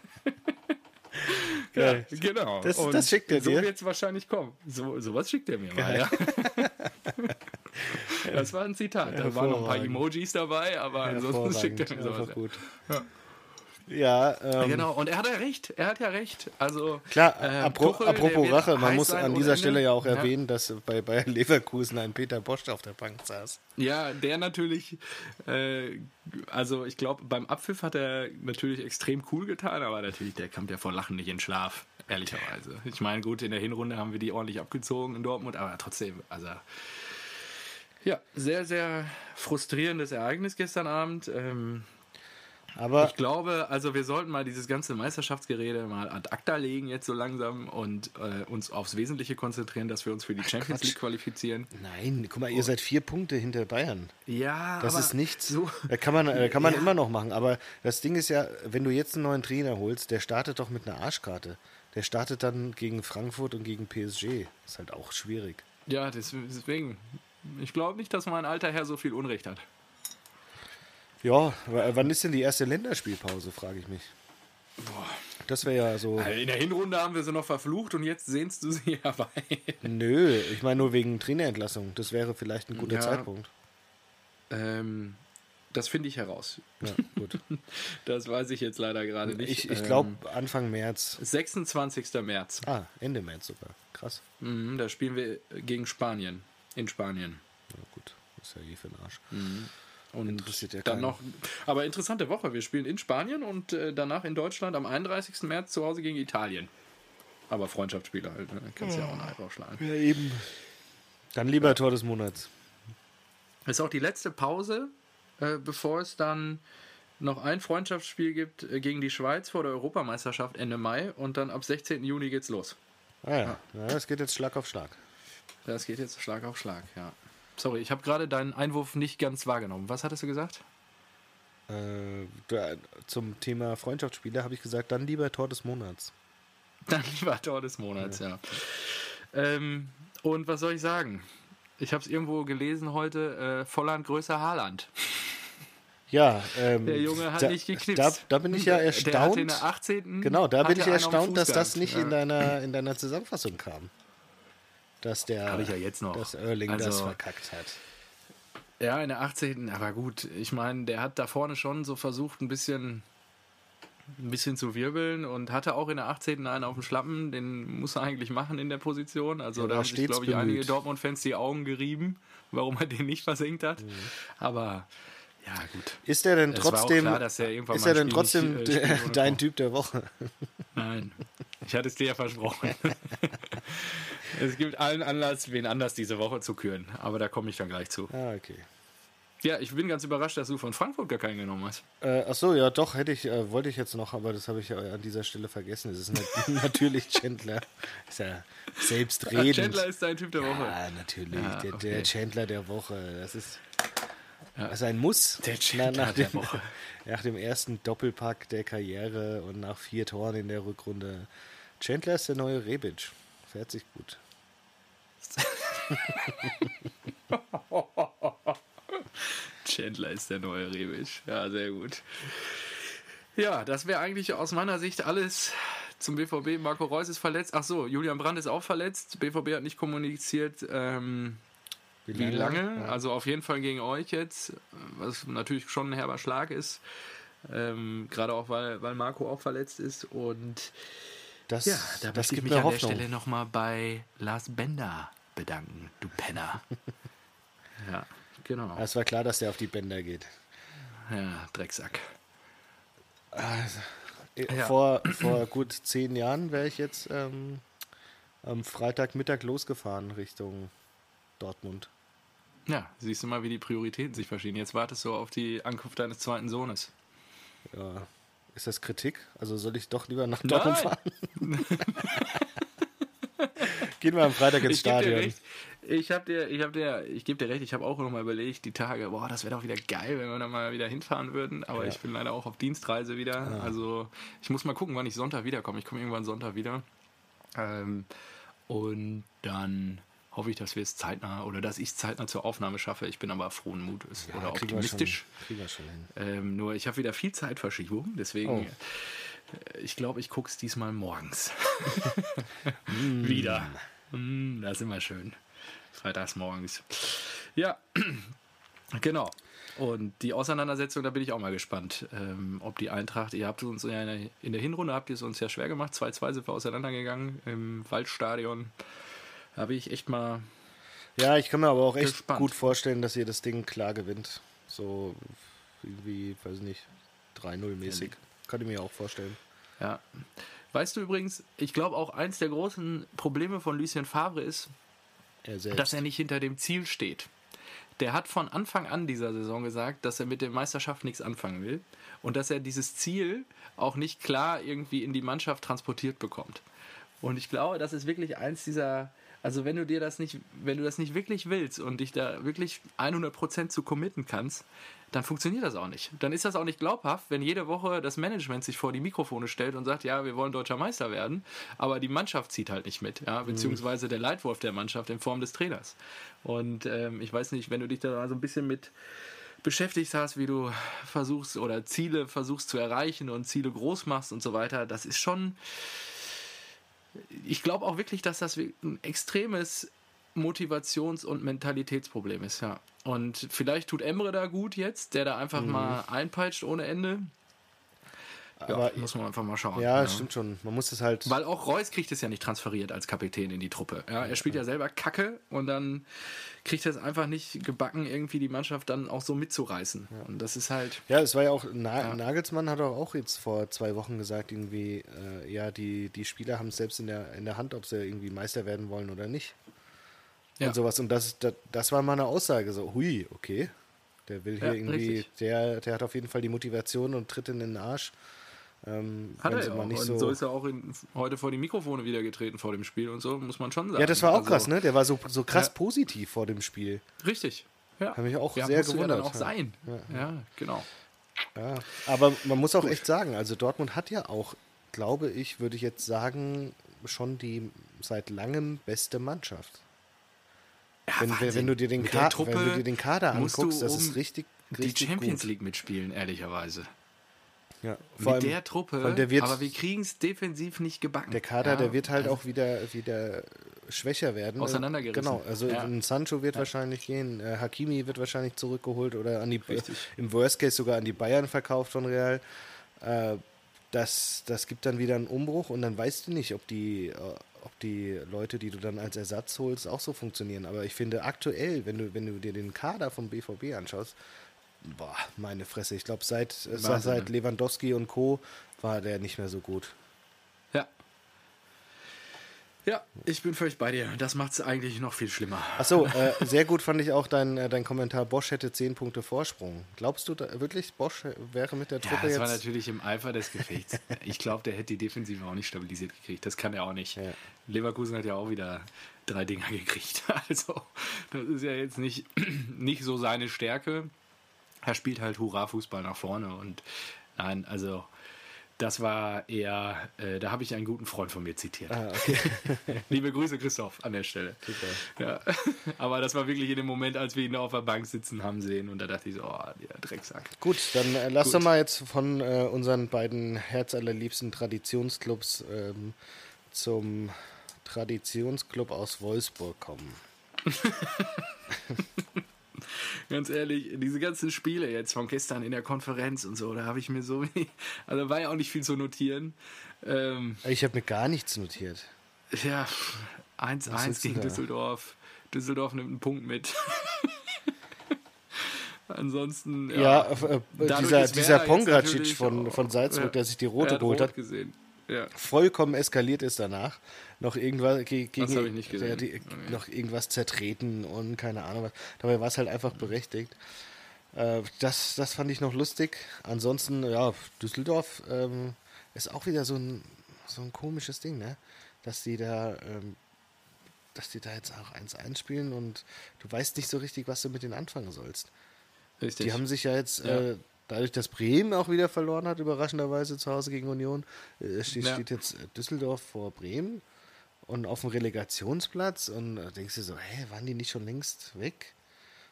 Speaker 1: ja, genau.
Speaker 2: Das, das schickt er
Speaker 1: so
Speaker 2: dir.
Speaker 1: So wird es wahrscheinlich kommen. So, sowas schickt er mir mal, ja. [laughs] Das war ein Zitat. Da waren noch ein paar Emojis dabei, aber ansonsten schickt er mir sowas.
Speaker 2: Gut. Ja, ähm,
Speaker 1: genau. Und er hat ja recht. Er hat ja recht. Also
Speaker 2: klar.
Speaker 1: ähm,
Speaker 2: apro
Speaker 1: Tuchel,
Speaker 2: apropos Rache, man muss an dieser
Speaker 1: Ende.
Speaker 2: Stelle ja auch
Speaker 1: Ja.
Speaker 2: erwähnen, dass bei Bayer Leverkusen ein Peter Bosch auf der Bank saß.
Speaker 1: Ja, der natürlich, äh, also ich glaube, beim Abpfiff hat er natürlich extrem cool getan, aber natürlich, der kommt ja vor Lachen nicht in Schlaf, ehrlicherweise. Ich meine, gut, in der Hinrunde haben wir die ordentlich abgezogen in Dortmund, aber trotzdem, also ja, sehr, sehr frustrierendes Ereignis gestern Abend. Ähm,
Speaker 2: Aber
Speaker 1: ich glaube, also wir sollten mal dieses ganze Meisterschaftsgerede mal ad acta legen jetzt so langsam und äh, uns aufs Wesentliche konzentrieren, dass wir uns für die Champions
Speaker 2: Quatsch.
Speaker 1: League qualifizieren.
Speaker 2: nein, guck mal, ihr seid vier Punkte hinter Bayern.
Speaker 1: Ja,
Speaker 2: Das ist nichts.
Speaker 1: So,
Speaker 2: Da kann man, äh, kann man [laughs]
Speaker 1: Ja.
Speaker 2: immer noch machen. Aber das Ding ist ja, wenn du jetzt einen neuen Trainer holst, der startet doch mit einer Arschkarte. Der startet dann gegen Frankfurt und gegen PSG. Ist halt auch schwierig.
Speaker 1: Ja, des- deswegen. Ich glaube nicht, dass mein alter Herr so viel Unrecht hat.
Speaker 2: Ja, w- wann ist denn die erste Länderspielpause, frage ich mich. Das wäre ja so.
Speaker 1: In der Hinrunde haben wir sie noch verflucht und jetzt sehnst du sie [laughs] herbei.
Speaker 2: Nö, ich meine nur wegen Trainerentlassung. Das wäre vielleicht ein guter
Speaker 1: Ja.
Speaker 2: Zeitpunkt.
Speaker 1: ähm, das finde ich heraus.
Speaker 2: Ja, gut. [laughs]
Speaker 1: Das weiß ich jetzt leider gerade nicht.
Speaker 2: Ich, ich
Speaker 1: Ähm,
Speaker 2: glaube Anfang März.
Speaker 1: 26. März.
Speaker 2: Ah, Ende März sogar. Krass.
Speaker 1: Mhm, da spielen wir gegen Spanien. In Spanien.
Speaker 2: Ja, gut. Ist ja eh für den Arsch.
Speaker 1: Und
Speaker 2: Interessiert ja
Speaker 1: dann
Speaker 2: keinen.
Speaker 1: noch. Aber interessante Woche. Wir spielen in Spanien und äh, danach in Deutschland am 31. März zu Hause gegen Italien. Aber Freundschaftsspiele halt. Ne? Kannst ja auch einen Eid draufschlagen.
Speaker 2: Ja, eben. Dann lieber Tor des Monats.
Speaker 1: Ist auch die letzte Pause, äh, bevor es dann noch ein Freundschaftsspiel gibt äh, gegen die Schweiz vor der Europameisterschaft Ende Mai und dann ab 16. Juni geht's los.
Speaker 2: Ah ja, ja das geht jetzt Schlag auf Schlag.
Speaker 1: Das geht jetzt Schlag auf Schlag, ja. Sorry, ich habe gerade deinen Einwurf nicht ganz wahrgenommen. Was hattest du gesagt?
Speaker 2: Äh, zum Thema Freundschaftsspiele habe ich gesagt, dann lieber Tor des Monats. [laughs]
Speaker 1: Dann lieber Tor des Monats, ja. Ähm, und was soll ich sagen? Ich habe es irgendwo gelesen heute, äh, Volland größer Haaland. [laughs]
Speaker 2: Ja, ähm,
Speaker 1: Der Junge hat
Speaker 2: da,
Speaker 1: nicht geknipst.
Speaker 2: Da, da bin ich ja
Speaker 1: Der
Speaker 2: erstaunt.
Speaker 1: der 18.
Speaker 2: Genau, da bin ich erstaunt, dass das nicht
Speaker 1: ja.
Speaker 2: in, deiner, in deiner Zusammenfassung kam. Dass der,
Speaker 1: Hab ich ja jetzt noch.
Speaker 2: dass Erling das
Speaker 1: Also-
Speaker 2: verkackt hat.
Speaker 1: Ja, in der 18. Aber gut, ich meine, der hat da vorne schon so versucht, ein bisschen, ein bisschen zu wirbeln und hatte auch in der 18. einen auf dem Schlappen. Den muss er eigentlich machen in der Position. Also
Speaker 2: Ja,
Speaker 1: da haben sich, glaube ich, einige
Speaker 2: bemüht.
Speaker 1: Dortmund-Fans die Augen gerieben, warum er den nicht versenkt hat.
Speaker 2: Mhm.
Speaker 1: Aber ja, gut.
Speaker 2: Ist er denn
Speaker 1: Es
Speaker 2: trotzdem,
Speaker 1: klar, er
Speaker 2: ist er denn trotzdem
Speaker 1: nicht, äh, [laughs]
Speaker 2: dein. Typ der Woche?
Speaker 1: Nein, ich hatte es dir ja versprochen. [laughs] es gibt allen Anlass, wen anders diese Woche zu küren. Aber da komme ich dann gleich zu.
Speaker 2: Ah, okay.
Speaker 1: Ja, ich bin ganz überrascht, dass du von Frankfurt gar keinen genommen hast.
Speaker 2: Äh, ach so, ja, doch, hätte ich, äh, wollte ich jetzt noch, aber das habe ich ja an dieser Stelle vergessen. Es ist nat [laughs] natürlich Chandler. Ist ja selbstredend.
Speaker 1: Chandler ist dein Typ der Woche.
Speaker 2: Ja, natürlich.
Speaker 1: Ja,
Speaker 2: der,
Speaker 1: okay.
Speaker 2: der Chandler der Woche. Das ist,
Speaker 1: Ja.
Speaker 2: das ist ein Muss.
Speaker 1: Der Chandler
Speaker 2: nach,
Speaker 1: der
Speaker 2: dem,
Speaker 1: Woche. [laughs]
Speaker 2: nach dem ersten Doppelpack der Karriere und nach vier Toren in der Rückrunde. Chandler ist der neue Rebic. Fährt sich gut. [laughs]
Speaker 1: Chandler ist der neue Rebic. Ja, sehr gut. Ja, das wäre eigentlich aus meiner Sicht alles zum BVB. Marco Reus ist verletzt. Ach so, Julian Brandt ist auch verletzt. BVB hat nicht kommuniziert, ähm, wie lange.
Speaker 2: Ja.
Speaker 1: Also auf jeden Fall gegen euch jetzt, was natürlich schon ein herber Schlag ist. Ähm, Gerade auch, weil, weil Marco auch verletzt ist. Und
Speaker 2: Das,
Speaker 1: ja, da
Speaker 2: das
Speaker 1: möchte ich mich
Speaker 2: mir
Speaker 1: an der
Speaker 2: Hoffnung.
Speaker 1: Stelle nochmal bei Lars Bender bedanken, du Penner. [laughs] ja, genau.
Speaker 2: Es war klar, dass der auf die Bänder geht.
Speaker 1: Ja, Drecksack.
Speaker 2: Äh,
Speaker 1: Ja.
Speaker 2: Vor, vor gut zehn Jahren wäre ich jetzt ähm, am Freitagmittag losgefahren Richtung Dortmund.
Speaker 1: Ja, siehst du mal, wie die Prioritäten sich verschieben. Jetzt wartest du auf die Ankunft deines zweiten Sohnes.
Speaker 2: Ja. Ist das Kritik? Also soll ich doch lieber nach Dortmund fahren? Gehen wir am Freitag ins
Speaker 1: Ich
Speaker 2: Stadion.
Speaker 1: Ich habe dir, ich habe dir, ich gebe dir recht. Ich habe auch noch mal überlegt, die Tage, boah, das wäre doch wieder geil, wenn wir dann mal wieder hinfahren würden. Aber
Speaker 2: Ja.
Speaker 1: ich bin leider auch auf Dienstreise wieder. Also ich muss mal gucken, wann ich Sonntag wiederkomme. Ich komme irgendwann Sonntag wieder. Ähm, und dann hoffe ich, dass wir es zeitnah oder dass ich es zeitnah zur Aufnahme schaffe. Ich bin aber frohen Mutes
Speaker 2: Ja,
Speaker 1: oder
Speaker 2: kriegen wir
Speaker 1: optimistisch.
Speaker 2: Schon, wir schon.
Speaker 1: Ähm, nur ich habe wieder viel Zeitverschiebung, deswegen
Speaker 2: Oh.
Speaker 1: äh, ich glaube, ich gucke es diesmal morgens. [laughs] wieder. Mm, das ist immer schön. Freitags morgens. Ja, [clears throat] genau. Und die Auseinandersetzung, da bin ich auch mal gespannt, ähm, ob die Eintracht, ihr habt uns ja in der, in der Hinrunde, habt ihr es uns ja schwer gemacht, 2-2 sind wir auseinandergegangen im Waldstadion. Da bin ich echt mal,
Speaker 2: Ja, ich kann mir aber auch echt
Speaker 1: Gespannt.
Speaker 2: gut vorstellen, dass ihr das Ding klar gewinnt. So irgendwie, weiß ich nicht, 3-0 mäßig. Kann ich mir auch vorstellen.
Speaker 1: ja. Weißt du übrigens, ich glaube auch eins der großen Probleme von Lucien Favre ist,
Speaker 2: Er
Speaker 1: dass er nicht hinter dem Ziel steht. Der hat von Anfang an dieser Saison gesagt, dass er mit der Meisterschaft nichts anfangen will und dass er dieses Ziel auch nicht klar irgendwie in die Mannschaft transportiert bekommt. Und ich glaube, das ist wirklich eins dieser, also wenn du dir das nicht, wenn du das nicht wirklich willst und dich da wirklich 100% zu committen kannst, dann funktioniert das auch nicht. Dann ist das auch nicht glaubhaft, wenn jede Woche das Management sich vor die Mikrofone stellt und sagt, ja, wir wollen deutscher Meister werden, aber die Mannschaft zieht halt nicht mit, ja, beziehungsweise der Leitwolf der Mannschaft in Form des Trainers. Und ähm, ich weiß nicht, wenn du dich da so ein bisschen mit beschäftigt hast, wie du versuchst oder Ziele versuchst zu erreichen und Ziele groß machst und so weiter, das ist schon, ich glaube auch wirklich, dass das ein extremes Motivations- und Mentalitätsproblem ist, ja. Und vielleicht tut Emre da gut jetzt, der da einfach mal einpeitscht ohne Ende. Ja,
Speaker 2: Aber-
Speaker 1: muss man einfach mal schauen.
Speaker 2: ja, stimmt schon. Man muss es halt.
Speaker 1: Weil auch Reus kriegt es ja nicht transferiert als Kapitän in die Truppe. Ja, er spielt ja selber Kacke und dann kriegt er es einfach nicht gebacken, irgendwie die Mannschaft dann auch so mitzureißen. Und das ist halt.
Speaker 2: Ja, es war ja auch, Na
Speaker 1: Ja.
Speaker 2: Nagelsmann hat doch auch jetzt vor zwei Wochen gesagt, irgendwie, äh, ja, die, die Spieler haben es selbst in der, in der Hand, ob sie irgendwie Meister werden wollen oder nicht.
Speaker 1: Ja.
Speaker 2: Und sowas. Und das, das, das war mal eine Aussage, so, hui, okay. Der will hier
Speaker 1: Ja,
Speaker 2: irgendwie,
Speaker 1: richtig.
Speaker 2: der, der hat auf jeden Fall die Motivation und tritt in den Arsch. Ähm,
Speaker 1: Hat er ja auch.
Speaker 2: nicht
Speaker 1: und
Speaker 2: so,
Speaker 1: so ist er auch in, heute vor die Mikrofone wieder getreten vor dem Spiel und so, muss man schon sagen.
Speaker 2: ja, das war auch
Speaker 1: Also,
Speaker 2: krass, ne? Der war so, so krass
Speaker 1: Ja.
Speaker 2: positiv vor dem Spiel.
Speaker 1: Richtig. Ja.
Speaker 2: Hat mich auch
Speaker 1: ja,
Speaker 2: sehr gewundert.
Speaker 1: Ja dann auch sein. Ja, genau.
Speaker 2: Ja, aber man muss auch echt sagen, also Dortmund hat ja auch, glaube ich, würde ich jetzt sagen, schon die seit langem beste Mannschaft. Wenn, wenn, du dir den
Speaker 1: Mit der
Speaker 2: Ka
Speaker 1: Truppe
Speaker 2: wenn du dir den Kader anguckst, das ist richtig,
Speaker 1: die
Speaker 2: richtig
Speaker 1: Champions
Speaker 2: gut.
Speaker 1: League mitspielen, ehrlicherweise.
Speaker 2: Ja,
Speaker 1: Mit
Speaker 2: vor allem,
Speaker 1: der Truppe,
Speaker 2: vor allem der wird,
Speaker 1: aber wir kriegen es defensiv nicht gebacken.
Speaker 2: der Kader,
Speaker 1: ja,
Speaker 2: der wird halt
Speaker 1: also,
Speaker 2: auch wieder, wieder schwächer werden.
Speaker 1: Auseinandergerissen.
Speaker 2: Genau, also
Speaker 1: Ja.
Speaker 2: ein Sancho wird wahrscheinlich gehen, äh, Hakimi wird wahrscheinlich zurückgeholt oder an die,
Speaker 1: Richtig.
Speaker 2: im Worst Case sogar an die Bayern verkauft von Real. Äh, das, das gibt dann wieder einen Umbruch und dann weißt du nicht, ob die, äh, ob die Leute, die du dann als Ersatz holst, auch so funktionieren. Aber ich finde aktuell, wenn du, wenn du dir den Kader vom BVB anschaust, boah, meine Fresse, ich glaube seit, äh,
Speaker 1: Wahnsinn,
Speaker 2: seit
Speaker 1: ne?
Speaker 2: Lewandowski und Co. war der nicht mehr so gut.
Speaker 1: Ja. Ja, ich bin völlig bei dir. Das macht es eigentlich noch viel schlimmer.
Speaker 2: Achso, [laughs] äh, sehr gut fand ich auch dein, äh, dein Kommentar, Bosch hätte 10 Punkte Vorsprung. Glaubst du da, wirklich, Bosch wäre mit der
Speaker 1: Ja,
Speaker 2: Truppe
Speaker 1: das war
Speaker 2: jetzt...
Speaker 1: natürlich im Eifer des Gefechts. Ich glaube, der hätte die Defensive auch nicht stabilisiert gekriegt. Das kann er auch nicht.
Speaker 2: Ja.
Speaker 1: Leverkusen hat ja auch wieder drei Dinger gekriegt. [laughs] Also, das ist ja jetzt nicht, [clears throat] nicht so seine Stärke. Er spielt halt Hurra-Fußball nach vorne. Und nein, also, das war eher, äh, da habe ich einen guten Freund von mir zitiert.
Speaker 2: Ah, okay. [laughs]
Speaker 1: Liebe Grüße, Christoph, an der Stelle. Ja. [laughs] Aber das war wirklich in dem Moment, als wir ihn auf der Bank sitzen haben sehen. Und da dachte ich so, oh, der Drecksack.
Speaker 2: Gut, dann äh, lass
Speaker 1: Gut.
Speaker 2: doch mal jetzt von äh, unseren beiden herzallerliebsten Traditionsclubs ähm, zum Traditionsclub aus Wolfsburg kommen. [laughs]
Speaker 1: Ganz ehrlich, diese ganzen Spiele jetzt von gestern in der Konferenz und so, da habe ich mir so also war ja auch nicht viel zu notieren. Ähm,
Speaker 2: Ich habe mir gar nichts notiert.
Speaker 1: ja,
Speaker 2: Was
Speaker 1: 1-1
Speaker 2: ist denn
Speaker 1: gegen? Düsseldorf. Düsseldorf nimmt einen Punkt mit. [laughs] Ansonsten,
Speaker 2: Ja,
Speaker 1: ja.
Speaker 2: äh, äh, dieser, dieser Pongracic von, von Salzburg,
Speaker 1: ja.
Speaker 2: der sich die rote
Speaker 1: hat
Speaker 2: geholt
Speaker 1: rot
Speaker 2: hat,
Speaker 1: gesehen. Ja.
Speaker 2: vollkommen eskaliert ist danach. Noch irgendwas ge gegen
Speaker 1: hab ich nicht gesehen.
Speaker 2: Der, die, noch irgendwas zertreten und keine Ahnung was. Dabei war es halt einfach berechtigt. Äh, das, das fand ich noch lustig. Ansonsten, ja, Düsseldorf ähm, ist auch wieder so ein, so ein komisches Ding, ne? Dass die da, ähm, dass die da jetzt auch 1-1 spielen und du weißt nicht so richtig, was du mit denen anfangen sollst.
Speaker 1: Richtig.
Speaker 2: Die haben sich ja jetzt,
Speaker 1: Ja.
Speaker 2: Äh, dadurch, dass Bremen auch wieder verloren hat, überraschenderweise zu Hause gegen Union, äh, steht,
Speaker 1: Ja.
Speaker 2: steht jetzt äh, Düsseldorf vor Bremen und auf dem Relegationsplatz und äh, denkst du so, hä, waren die nicht schon längst weg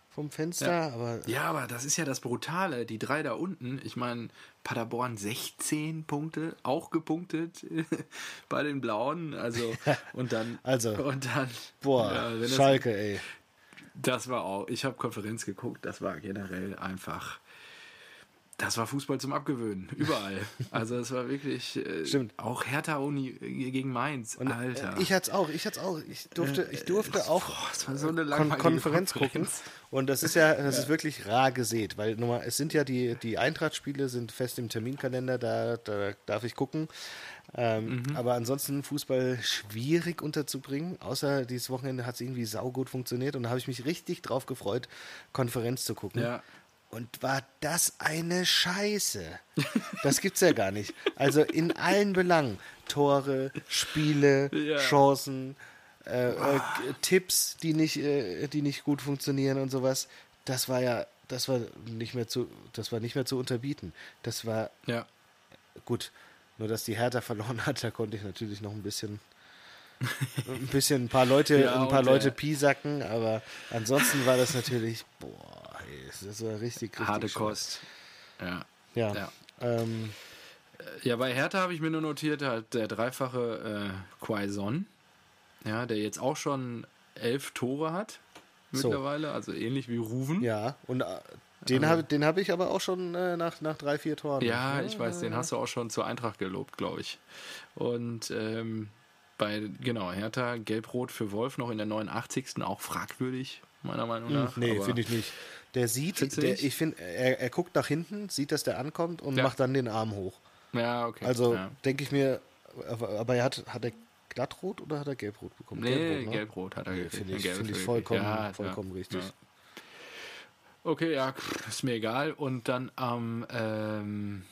Speaker 2: vom Fenster?
Speaker 1: Ja.
Speaker 2: Aber
Speaker 1: Ja, aber das ist ja das Brutale. Die drei da unten, ich meine, Paderborn 16 Punkte, auch gepunktet [laughs] bei den Blauen. Also, [laughs] und dann.
Speaker 2: Also,
Speaker 1: und dann.
Speaker 2: boah,
Speaker 1: ja,
Speaker 2: Schalke, ey.
Speaker 1: Das war auch, ich habe Konferenz geguckt, das war generell einfach, das war Fußball zum Abgewöhnen, [laughs] überall. Also es war wirklich, äh,
Speaker 2: Stimmt.
Speaker 1: auch Hertha Uni gegen Mainz,
Speaker 2: Und,
Speaker 1: Alter.
Speaker 2: Äh, ich hatte auch, ich hatte auch, ich durfte, ich durfte auch
Speaker 1: Boah, das war so eine
Speaker 2: Kon Konferenz,
Speaker 1: Konferenz.
Speaker 2: gucken. Und das ist ja, das ist wirklich rar gesät, weil nur mal, es sind ja die, die Eintracht-Spiele sind fest im Terminkalender, da, da darf ich gucken. Ähm,
Speaker 1: Mhm.
Speaker 2: Aber ansonsten Fußball schwierig unterzubringen. Außer dieses Wochenende hat es irgendwie saugut funktioniert und da habe ich mich richtig drauf gefreut, Konferenz zu gucken.
Speaker 1: Ja.
Speaker 2: Und war das eine Scheiße. Das gibt's ja gar nicht. Also in allen Belangen. Tore, Spiele,
Speaker 1: Ja.
Speaker 2: Chancen, äh, äh, Tipps, die nicht, äh, die nicht gut funktionieren und sowas. Das war ja, das war nicht mehr zu, das war nicht mehr zu unterbieten. Das war
Speaker 1: Ja,
Speaker 2: gut. Nur dass die Hertha verloren hat, da konnte ich natürlich noch ein bisschen, ein bisschen ein paar Leute, [laughs]
Speaker 1: Ja,
Speaker 2: ein paar Leute piesacken, aber ansonsten war das natürlich, boah, das war richtig, richtig
Speaker 1: harte
Speaker 2: scheiße.
Speaker 1: Kost. Ja.
Speaker 2: Ja.
Speaker 1: Ja.
Speaker 2: Ähm,
Speaker 1: Ja, bei Hertha habe ich mir nur notiert, halt der dreifache äh, Quaison, ja, der jetzt auch schon elf Tore hat
Speaker 2: So.
Speaker 1: mittlerweile, also ähnlich wie Ruven.
Speaker 2: ja, und äh, den habe den hab ich aber auch schon äh, nach, nach drei, vier Toren.
Speaker 1: Ja, ich weiß, den hast du auch schon zur Eintracht gelobt, glaube ich. Und ähm, bei, genau, Hertha, Gelb-Rot für Wolf noch in der 89. auch fragwürdig, meiner Meinung nach.
Speaker 2: Nee, finde ich nicht. Der sieht, der, ich finde, er, er guckt nach hinten, sieht, dass der ankommt und
Speaker 1: Ja.
Speaker 2: macht dann den Arm hoch.
Speaker 1: Ja, okay.
Speaker 2: Also
Speaker 1: ja.
Speaker 2: denke ich mir, aber, er hat, hat er glattrot oder hat er gelbrot bekommen?
Speaker 1: Nee,
Speaker 2: ne?
Speaker 1: Gelb-Rot hat er gekriegt.
Speaker 2: Finde ich, find ich vollkommen,
Speaker 1: Ja,
Speaker 2: vollkommen richtig.
Speaker 1: Okay, ja, ist mir egal. Und dann am ähm,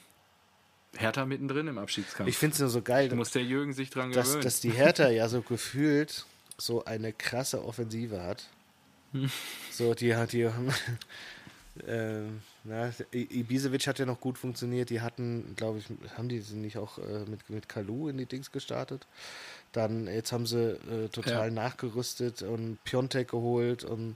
Speaker 1: Hertha mittendrin im Abstiegskampf.
Speaker 2: Ich finde es nur so geil,
Speaker 1: muss der Jürgen sich dran
Speaker 2: dass,
Speaker 1: gewöhnen.
Speaker 2: dass die Hertha ja so gefühlt so eine krasse Offensive hat. So, die hat die. [laughs] ähm, na, Ibisevic hat ja noch gut funktioniert. Die hatten, glaube ich, haben die nicht auch äh, mit, mit Kalu in die Dings gestartet? Dann, jetzt haben sie äh, total
Speaker 1: Ja.
Speaker 2: nachgerüstet und Piontek geholt und